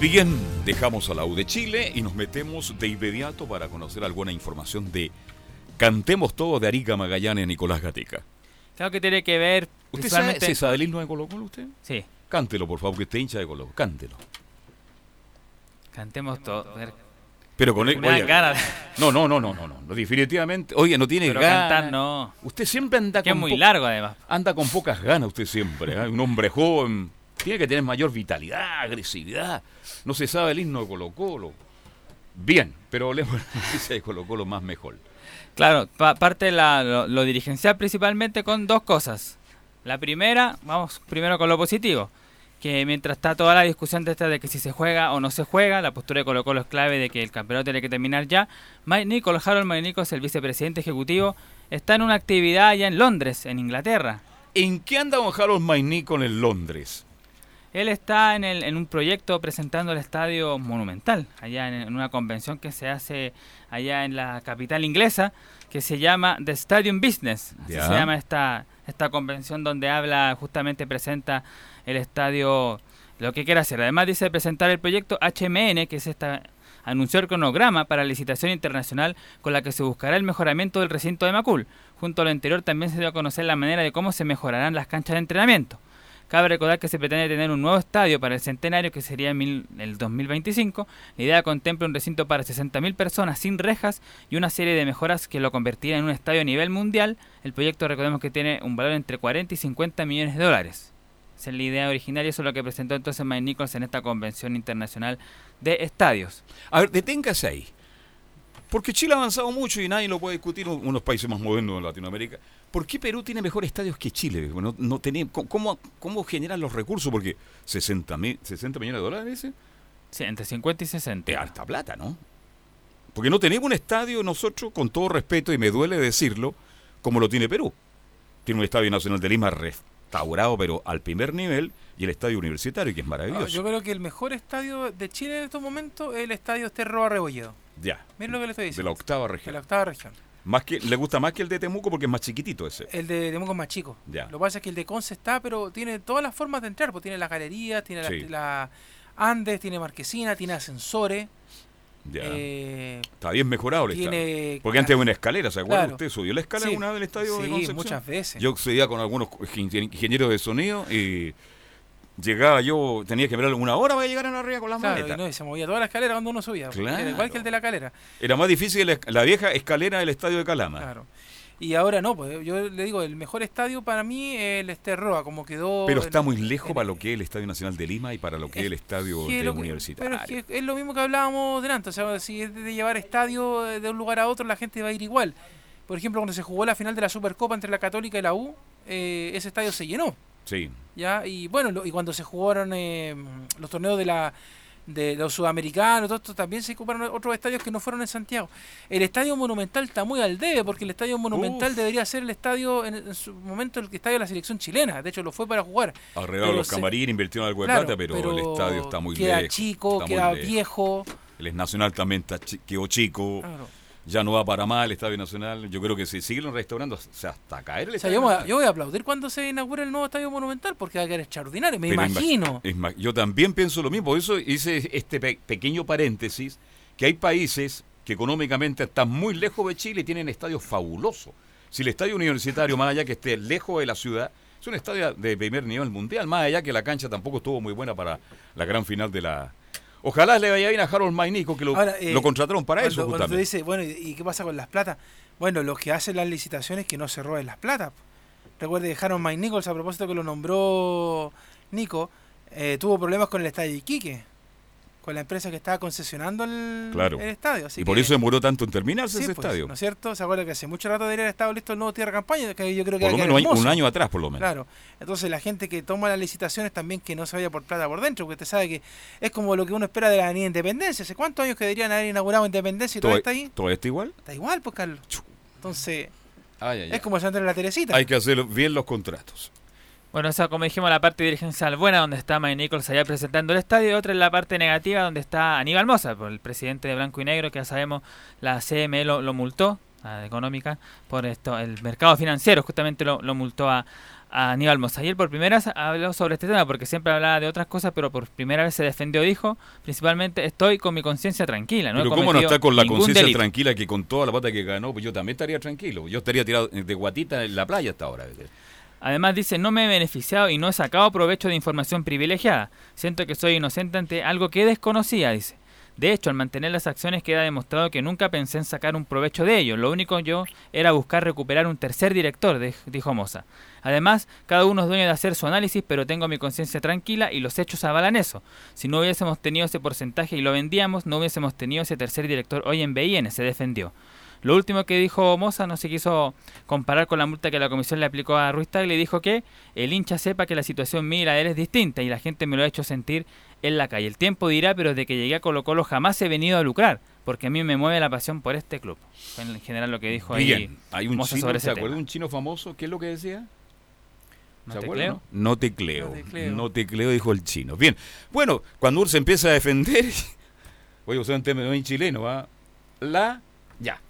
Bien, dejamos a la U de Chile y nos metemos de inmediato para conocer alguna información de Cantemos Todo de Arica Magallanes Nicolás Gatica. Claro que tiene que ver ¿Usted sabe, ¿se sabe el himno de Colo Colo usted? Sí. Cántelo, por favor, que esté hincha de Colo Colo. Cántelo. Cantemos todo. Pero con él. No, no, no, no, no, no. Definitivamente. Oye, no tiene Pero ganas. cantar no. Usted siempre anda Que con. es muy largo además. Anda con pocas ganas usted siempre. ¿eh? Un hombre joven. Tiene que tener mayor vitalidad, agresividad. No se sabe el himno de Colo Colo. Bien, pero hablemos de la noticia de Colo Colo más mejor. Claro, pa- parte la, lo, lo dirigencial principalmente con dos cosas. La primera, vamos primero con lo positivo, que mientras está toda la discusión de esta de que si se juega o no se juega, la postura de Colo Colo es clave de que el campeonato tiene que terminar ya. Mike Harold Mike Nichols, el vicepresidente ejecutivo, está en una actividad allá en Londres, en Inglaterra. ¿En qué anda don Harold Maini con el Londres? Él está en, el, en un proyecto presentando el estadio monumental, allá en, en una convención que se hace allá en la capital inglesa, que se llama The Stadium Business. Así se llama esta, esta convención donde habla, justamente presenta el estadio, lo que quiere hacer. Además dice presentar el proyecto HMN, que es esta anunció el cronograma para licitación internacional con la que se buscará el mejoramiento del recinto de Macul. Junto a lo anterior también se dio a conocer la manera de cómo se mejorarán las canchas de entrenamiento. Cabe recordar que se pretende tener un nuevo estadio para el centenario que sería el 2025. La idea contempla un recinto para 60.000 personas sin rejas y una serie de mejoras que lo convertirían en un estadio a nivel mundial. El proyecto recordemos que tiene un valor entre 40 y 50 millones de dólares. Esa es la idea original y eso es lo que presentó entonces Mike Nichols en esta convención internacional de estadios. A ver, deténgase ahí. Porque Chile ha avanzado mucho y nadie lo puede discutir, uno de los países más modernos de Latinoamérica. ¿Por qué Perú tiene mejores estadios que Chile? No, no tenemos, ¿cómo, ¿Cómo generan los recursos? Porque 60, mil- 60 millones de dólares, dice. Sí, entre 50 y 60. Es alta plata, ¿no? Porque no tenemos un estadio nosotros, con todo respeto, y me duele decirlo, como lo tiene Perú. Tiene un estadio nacional de Lima restaurado, pero al primer nivel, y el estadio universitario, que es Ah, maravilloso. yo creo que el mejor estadio de Chile en estos momentos es el estadio Esterroa Rebolledo. Ya. Miren lo que le estoy De diciendo. la octava De región. la octava región. Más que, le gusta más que el de Temuco porque es más chiquitito ese. El de Temuco es más chico. Ya. Lo que pasa es que el de Conce está, pero tiene todas las formas de entrar. Pues tiene las galerías, tiene Sí. la, la Andes, tiene marquesina, tiene ascensores. Ya. eh, Está bien mejorado el tiene- estadio. Porque antes había una escalera, ¿se acuerda Claro. usted? ¿Subió la escalera Sí. una vez del estadio de Concepción? muchas veces. Yo subía con algunos ingen- ingenieros de sonido y llegaba yo, tenía que esperar una hora para llegar a la arriba con las claro, maletas. y no, y se movía toda la escalera cuando uno subía. Claro. Era igual que el de la calera. Era más difícil la, la vieja escalera del estadio de Calama. Claro. Y ahora no, pues yo le digo, el mejor estadio para mí es el Esterroa, como quedó. Pero está muy lejos para lo que es el Estadio Nacional de Lima y para lo que es el estadio que de lo universitario. Pero es que es lo mismo que hablábamos delante, o sea, si es de llevar estadio de un lugar a otro, la gente va a ir igual. Por ejemplo, cuando se jugó la final de la Supercopa entre la Católica y la U, eh, ese estadio se llenó, Sí. ¿ya? Y bueno, lo- y cuando se jugaron eh, los torneos de la de los sudamericanos, todo esto, también se ocuparon otros estadios que no fueron en Santiago. El estadio monumental está muy al debe, porque el estadio monumental Uf. debería ser el estadio, en, en su momento, el estadio de la selección chilena. De hecho, lo fue para jugar. Alrededor de Pero los camarines invirtieron algo de Claro, plata, pero, el estadio está muy queda lejos. chico, queda viejo. El Nacional también está quedó chico. Claro. Ya no va para más el Estadio Nacional. Yo creo que si siguen restaurando, o sea, hasta caer el O sea, Estadio yo, me- Nacional. yo voy a aplaudir cuando se inaugure el nuevo estadio monumental porque va a quedar extraordinario, me Pero imagino. yo también pienso lo mismo. Por eso hice este pe- pequeño paréntesis, que hay países que económicamente están muy lejos de Chile y tienen estadios fabulosos. Si el estadio universitario, más allá que esté lejos de la ciudad, es un estadio de primer nivel mundial, más allá que la cancha tampoco estuvo muy buena para la gran final de la... Ojalá le vaya bien a Harold Mainico, que lo, Ahora, eh, lo contrataron para cuando- eso cuando tú dices, bueno, ¿y qué pasa con las platas? Bueno, los que hacen las licitaciones que no se roben las platas. Recuerde que Harold Mike Nichols, a propósito que lo nombró Nico, eh, tuvo problemas con el estadio Iquique, con la empresa que estaba concesionando el, Claro. el estadio. Así y por eso demoró tanto en terminarse Sí, ese pues, estadio. ¿No es cierto? ¿Se acuerda que hace mucho rato debería haber estado listo el nuevo Tierra Campaña? Que yo creo que Por lo menos un año atrás, por lo menos. Claro. Entonces la gente que toma las licitaciones también que no se vaya por plata por dentro, porque usted sabe que es como lo que uno espera de la Avenida Independencia. ¿Hace cuántos años que deberían haber inaugurado Independencia y ¿Todo, está ahí? ¿Todo está igual? Está igual, pues Carlos. Entonces, Ay, ay, ay. es como Santa la Teresita. Hay que hacer bien los contratos. Bueno, esa como dijimos la parte dirigencial buena donde está Mike Nichols allá presentando el estadio y otra es la parte negativa donde está Aníbal Mosa, por el presidente de Blanco y Negro que ya sabemos la CME lo, lo multó, la económica, por esto, el mercado financiero justamente lo, lo multó a, a Aníbal Mosa. Y él por primera vez habló sobre este tema porque siempre hablaba de otras cosas, pero por primera vez se defendió, dijo, principalmente estoy con mi conciencia tranquila. No Pero ¿cómo no está con la conciencia delito". tranquila que con toda la pata que ganó, pues yo también estaría tranquilo. Yo estaría tirado de guatita en la playa hasta ahora. Además dice, no me he beneficiado y no he sacado provecho de información privilegiada. Siento que soy inocente ante algo que desconocía, dice. De hecho, al mantener las acciones queda demostrado que nunca pensé en sacar un provecho de ello. Lo único yo era buscar recuperar un tercer director, dijo Moza. Además, cada uno es dueño de hacer su análisis, pero tengo mi conciencia tranquila y los hechos avalan eso. Si no hubiésemos tenido ese porcentaje y lo vendíamos, no hubiésemos tenido ese tercer director hoy en BIN, se defendió. Lo último que dijo Moza no se quiso comparar con la multa que la comisión le aplicó a Ruiz Tagle y dijo que el hincha sepa que la situación mía y la de él es distinta y la gente me lo ha hecho sentir en la calle. El tiempo dirá, pero desde que llegué a Colo Colo jamás he venido a lucrar, porque a mí me mueve la pasión por este club. Fue en general lo que dijo ahí Bien, hay un Moza chino, sobre ¿se acuerda tema. un chino famoso? ¿Qué es lo que decía? ¿No ¿Se te no? No te creo. No te creo. No te creo, dijo el chino. Bien. Bueno, cuando se empieza a defender, voy a usar un término en chileno, ¿va? La, ya.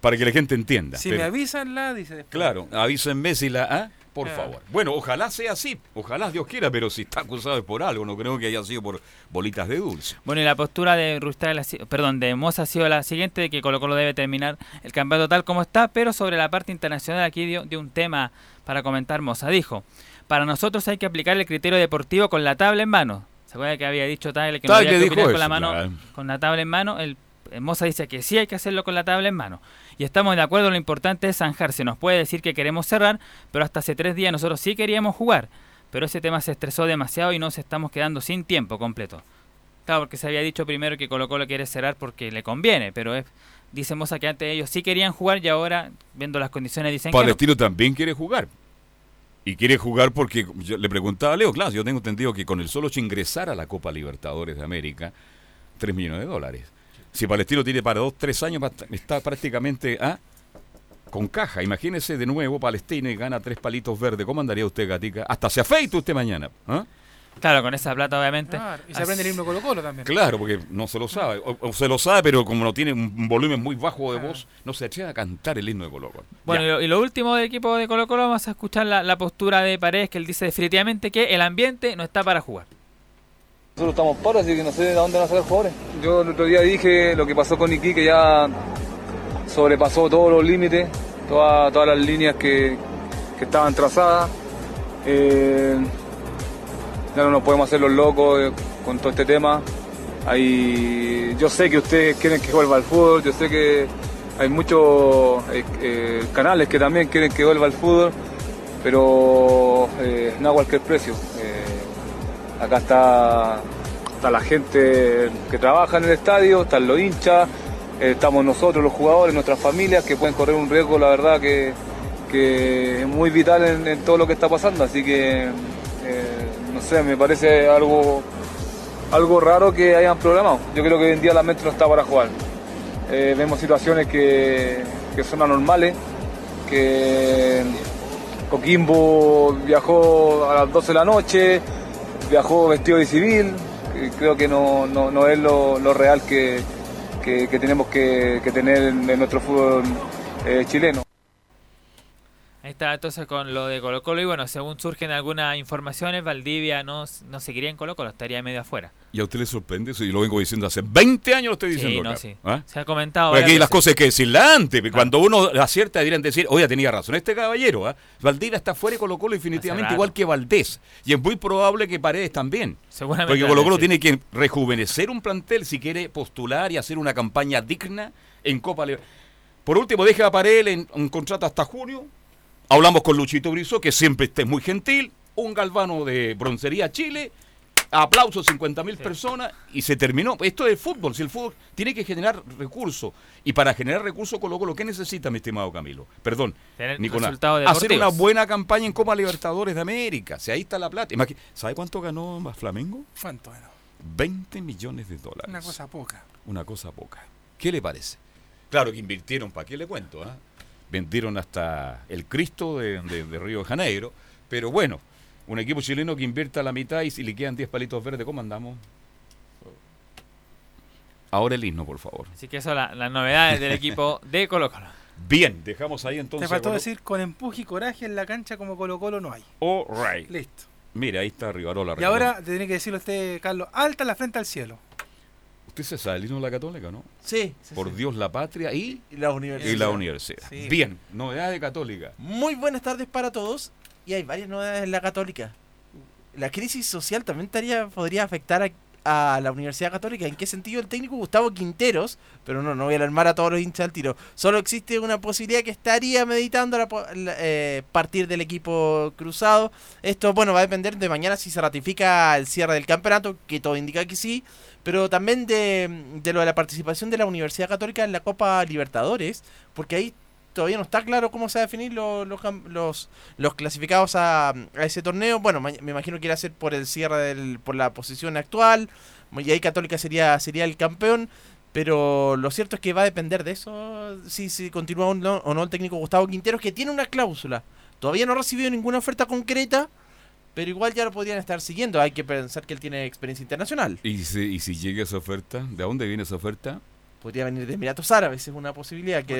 Para que la gente entienda. si Pero- me avisan, la dice después. Claro, avísenme si la A, por Claro. favor. Bueno, ojalá sea así, ojalá Dios quiera, pero si está acusado es por algo, no creo que haya sido por bolitas de dulce. Bueno, y la postura de si- perdón, de Moza ha sido la siguiente, de que Colo Colo debe terminar el campeonato tal como está, pero sobre la parte internacional aquí dio, dio un tema para comentar Moza. Dijo, Para nosotros hay que aplicar el criterio deportivo con la tabla en mano. ¿Se acuerda que había dicho Tagle que no había que dijo opinar con eso, la mano, claro. con la tabla en mano? El Moza dice que sí hay que hacerlo con la tabla en mano. Y estamos de acuerdo, lo importante es zanjar. Se nos puede decir que queremos cerrar, pero hasta hace tres días nosotros sí queríamos jugar. Pero ese tema se estresó demasiado y nos estamos quedando sin tiempo completo. Claro, porque se había dicho primero que Colo Colo quiere cerrar porque le conviene, pero es, dice Moza que antes ellos sí querían jugar y ahora, viendo las condiciones, dicen que no. Palestino también quiere jugar. Y quiere jugar porque, yo le preguntaba a Leo, claro, yo tengo entendido que con el solo ingresar a la Copa Libertadores de América, 3 millones de dólares. Si Palestino tiene para dos, tres años, está prácticamente ah, con caja. Imagínese de nuevo Palestino y gana tres palitos verdes. ¿Cómo andaría usted, Gatica? Hasta se afeita usted mañana. ¿ah? Claro, con esa plata obviamente. Claro, y se aprende el himno Colo Colo también. Claro, porque no se lo sabe. O, o se lo sabe, pero como no tiene un un volumen muy bajo de voz, no se atreve a cantar el himno de Colo Colo. Bueno, y lo, y lo último del equipo de Colo Colo, vamos a escuchar la, la postura de Paredes, que él dice definitivamente que el ambiente no está para jugar. Nosotros estamos paros, así que no sé de dónde van a sacar jugadores. Yo el otro día dije lo que pasó con Iquique ya sobrepasó todos los límites, toda- todas las líneas que, que estaban trazadas. Eh, ya no nos podemos hacer los locos eh, con todo este tema. Yo sé que ustedes quieren que vuelva al fútbol, yo sé que hay muchos eh, canales que también quieren que vuelva al fútbol, pero no a cualquier precio. Acá está, la gente que trabaja en el estadio, están los hinchas, eh, estamos nosotros los jugadores, nuestras familias que pueden correr un riesgo, la verdad que, es muy vital en, en todo lo que está pasando, así que eh, no sé, me parece algo, algo raro que hayan programado. Yo creo que hoy en día la mente no está para jugar. Eh, vemos situaciones que, que son anormales, que Coquimbo viajó a las 12 de la noche, viajó vestido de civil, creo que no, no- no es lo, lo real que, que- tenemos que, que tener en, en nuestro fútbol eh, chileno. Está entonces con lo de Colo Colo y bueno, según surgen algunas informaciones, Valdivia no, no seguiría en Colo Colo, estaría medio afuera. ¿Y a usted le sorprende eso? Y lo vengo diciendo hace 20 años, lo estoy diciendo. Sí, no, acá. sí. ¿Ah? Se ha comentado. Porque aquí las cosas que decirlas antes. porque Cuando uno acierta, deberían decir, oye, tenía razón. Este caballero, ¿ah? Valdivia está fuera y Colo Colo definitivamente igual que Valdés. Y es muy probable que Paredes también. Seguramente Porque Colo Colo tiene que rejuvenecer un plantel si quiere postular y hacer una campaña digna en Copa Libertadores. Por último, deje a Paredes en un contrato hasta junio. Hablamos con Luchito Brizo, que siempre esté muy gentil. Un galvano de Broncería Chile. Aplausos, 50 mil personas. Y se terminó. Esto es fútbol. Si el fútbol tiene que generar recursos. Y para generar recursos, Colo Colo, ¿qué necesita, mi estimado Camilo? Perdón, Tener Nicolás. Hacer una buena campaña en Copa Libertadores de América. Si ahí está la plata. ¿Sabe cuánto ganó Flamengo? ¿Cuánto era? 20 millones de dólares. Una cosa poca. Una cosa poca. ¿Qué le parece? Claro que invirtieron, ¿para qué le cuento? ah? Vendieron hasta el Cristo de, de- de Río de Janeiro. Pero bueno, un equipo chileno que invierta la mitad y si le quedan 10 palitos verdes, ¿cómo andamos? Ahora el himno, por favor. Así que eso la- las novedades del equipo de Colo Colo. Bien, dejamos ahí Te entonces. faltó Colo- decir con empuje y coraje en la cancha como Colo Colo no hay. All right. Listo. Mira, ahí está Rivarola. Y ahora te tiene que decirlo usted, Carlos, alta la frente al cielo. Usted se de la Católica, ¿no? Sí, sí, Por sí. Dios, la patria y, Y la universidad. y la universidad. Sí. Bien, novedad de Católica. Muy buenas tardes para todos. Y hay varias novedades en la Católica. La crisis social también estaría, podría afectar a, a la Universidad Católica. ¿En qué sentido? El técnico Gustavo Quinteros, pero no, no voy a alarmar a todos los hinchas al tiro. Solo existe una posibilidad que estaría meditando la- eh, partir del equipo cruzado. Esto, bueno, va a depender de mañana si se ratifica el cierre del campeonato, que todo indica que sí. Pero también de, de lo de la participación de la Universidad Católica en la Copa Libertadores, porque ahí todavía no está claro cómo se va a definir lo- los, cam- los, los clasificados a, a ese torneo. Bueno, ma- me imagino que irá a ser por el cierre del, por la posición actual. Y ahí Católica sería, sería el campeón. Pero lo cierto es que va a depender de eso, si, si continúa o no, o no el técnico Gustavo Quinteros, que tiene una cláusula. Todavía no ha recibido ninguna oferta concreta, pero igual ya lo podrían estar siguiendo. Hay que pensar que él tiene experiencia internacional. ¿Y si, y si llega esa oferta? ¿De dónde viene esa oferta? Podría venir de Emiratos Árabes, es una posibilidad. que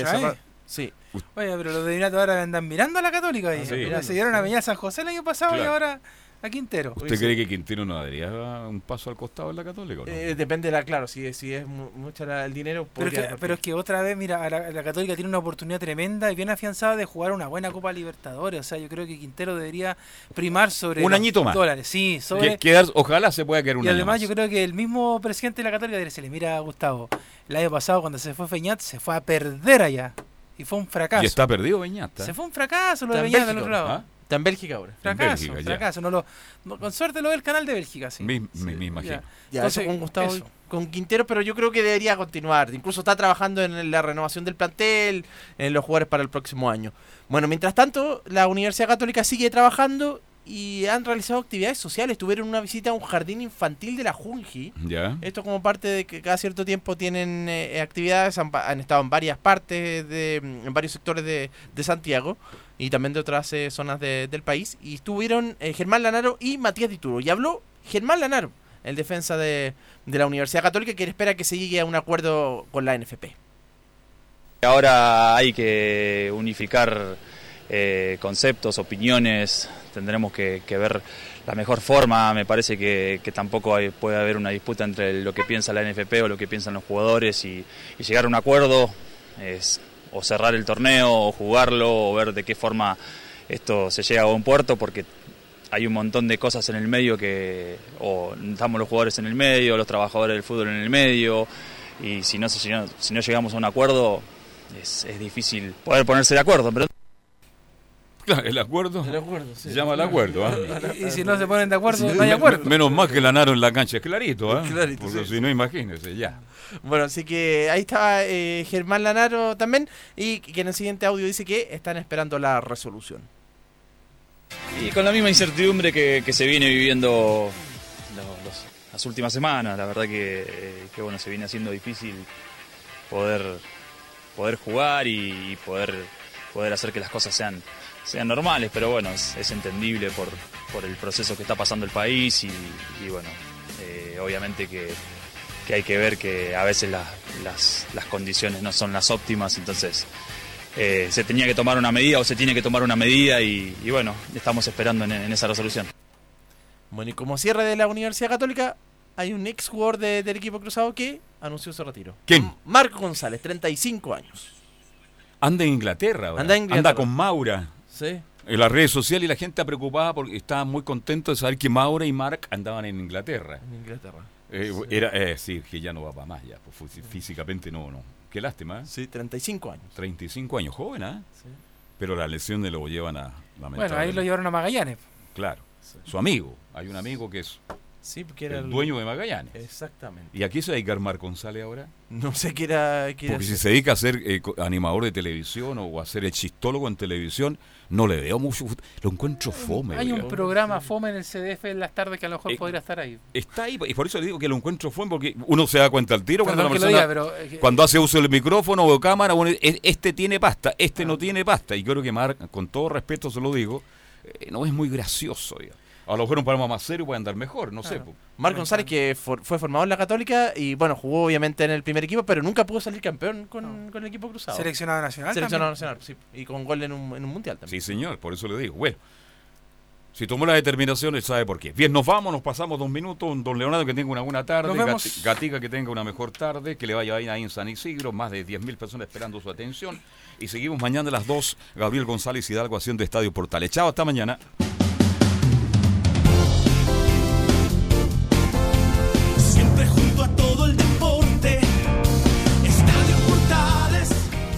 Sí. Oye, pero los de Emiratos ahora andan mirando a la Católica ahí. Sí. Mira, se dieron a Peña San José el año pasado y ahora a Quintero. ¿Usted cree que Quintero no daría un paso al costado en la Católica? o no? Eh, depende de la, claro, si, si es mu- mucho la- el dinero. Pero es, podría que, pero es que otra vez, mira, la, la Católica tiene una oportunidad tremenda y bien afianzada de jugar una buena Copa Libertadores. O sea, yo creo que Quintero debería primar sobre Un los añito más. dólares. Sí, sobre. Que- quedar- ojalá se pueda quedar un y año además más. yo creo que el mismo presidente de la Católica debería decirle, mira Gustavo, el año pasado cuando se fue Feñat se fue a perder allá. Y fue un fracaso. Y está perdido Beñata. Se fue un fracaso lo Está de en Beñat del otro lado. ¿ah? Está en Bélgica ahora. Fracaso, Bélgica, fracaso. No lo, no- con suerte lo ve el canal de Bélgica, sí. Me, me- me imagino. Ya. Ya, Entonces, eso con Gustavo, eso. con Quintero, pero yo creo que debería continuar. Incluso está trabajando en la renovación del plantel, en los jugadores para el próximo año. Bueno, mientras tanto, la Universidad Católica sigue trabajando y han realizado actividades sociales. Tuvieron una visita a un jardín infantil de la Junji. Ya. Esto como parte de que cada cierto tiempo tienen eh, actividades, han, estado en varias partes, de, en varios sectores de, de Santiago y también de otras eh, zonas de- del país. Y estuvieron eh, Germán Lanaro y Matías Dituro. Y habló Germán Lanaro, el defensa de, de la Universidad Católica, que espera que se llegue a un acuerdo con la NFP. Ahora hay que unificar eh, conceptos, opiniones, tendremos que, que ver la mejor forma. Me parece que, que tampoco hay- puede haber una disputa entre lo que piensa la NFP o lo que piensan los jugadores y, llegar a un acuerdo es o cerrar el torneo o jugarlo o ver de qué forma esto se llega a buen puerto porque hay un montón de cosas en el medio que o estamos los jugadores en el medio, los trabajadores del fútbol en el medio y si no, si no llegamos a un acuerdo es, difícil poder ponerse de acuerdo. Claro, el acuerdo. El acuerdo, sí. Se llama el acuerdo. ¿ah? Y, y si no se ponen de acuerdo, Sí, no hay acuerdo. Menos mal que Lanaro en la cancha es clarito, ¿ah? Clarito, Porque sí. si no, imagínese, ya. Bueno, así que ahí estaba eh, Germán Lanaro también y que en el siguiente audio dice que están esperando la resolución. Y con la misma incertidumbre que, que se viene viviendo los- los- las últimas semanas, la verdad que, eh, que, bueno, se viene haciendo difícil poder, poder jugar y, y poder, poder hacer que las cosas sean, sean normales, pero bueno, es, es entendible por, por el proceso que está pasando el país y, y bueno, eh, obviamente que, que hay que ver que a veces la- las, las condiciones no son las óptimas, entonces eh, se tenía que tomar una medida o se tiene que tomar una medida y, y bueno, estamos esperando en, en esa resolución. Bueno, y como cierre de la Universidad Católica, hay un ex jugador de- del equipo cruzado que anunció su retiro. ¿Quién? Marco González, 35 años. Anda en Inglaterra ahora. Anda en Inglaterra. Anda con Maura. Sí. En las redes sociales y la gente preocupada porque estaba muy contento de saber que Maura y Mark andaban en Inglaterra. En Inglaterra. Eh, Era, eh, sí, que ya no va para más, ya. pues, fí- físicamente no, no. Qué lástima. ¿eh? Sí, 35 años. 35 años, joven, ¿ah? Sí. Pero la lesión de lo llevan a Bueno, ahí lo llevaron a Magallanes. Claro. Su amigo. Hay un amigo que es Sí, porque era el dueño de Magallanes. Exactamente. ¿Y a qué se va a dedicar Marc González ahora? No sé qué era. qué Porque si se dedica a ser eh, animador de televisión o a ser el chistólogo en televisión, no le veo mucho. Lo encuentro fome. Hay un programa fome en el CDF en las tardes que a lo mejor Eh, podría estar ahí. Está ahí, y por eso digo que lo encuentro fome, porque uno se da cuenta al tiro cuando Perdón lo persona, diga, pero, eh, cuando hace uso del micrófono o cámara, bueno, es- este tiene pasta, este no tiene pasta. Y creo que Marc, con todo respeto se lo digo, no es muy gracioso. oiga. A lo mejor un programa más serio puede andar mejor, no sé. Claro. Marco González, que for- fue formado en la Católica y bueno, jugó obviamente en el primer equipo, pero nunca pudo salir campeón con, con el equipo cruzado. Seleccionado nacional Seleccionado también. nacional, sí. Y con gol en un, en un mundial también. Sí, señor, por eso le digo. Bueno, si tomó la determinación, él sabe por qué. Bien, nos vamos, nos pasamos dos minutos. Don Leonardo, que tenga una buena tarde. Nos vemos. Gati- Gatica, que tenga una mejor tarde. Que le vaya bien ahí en San Isidro. Más de 10.000 personas esperando su atención. Y seguimos mañana a las 2. Gabriel González Hidalgo haciendo Estadio Portales. Chao, hasta mañana.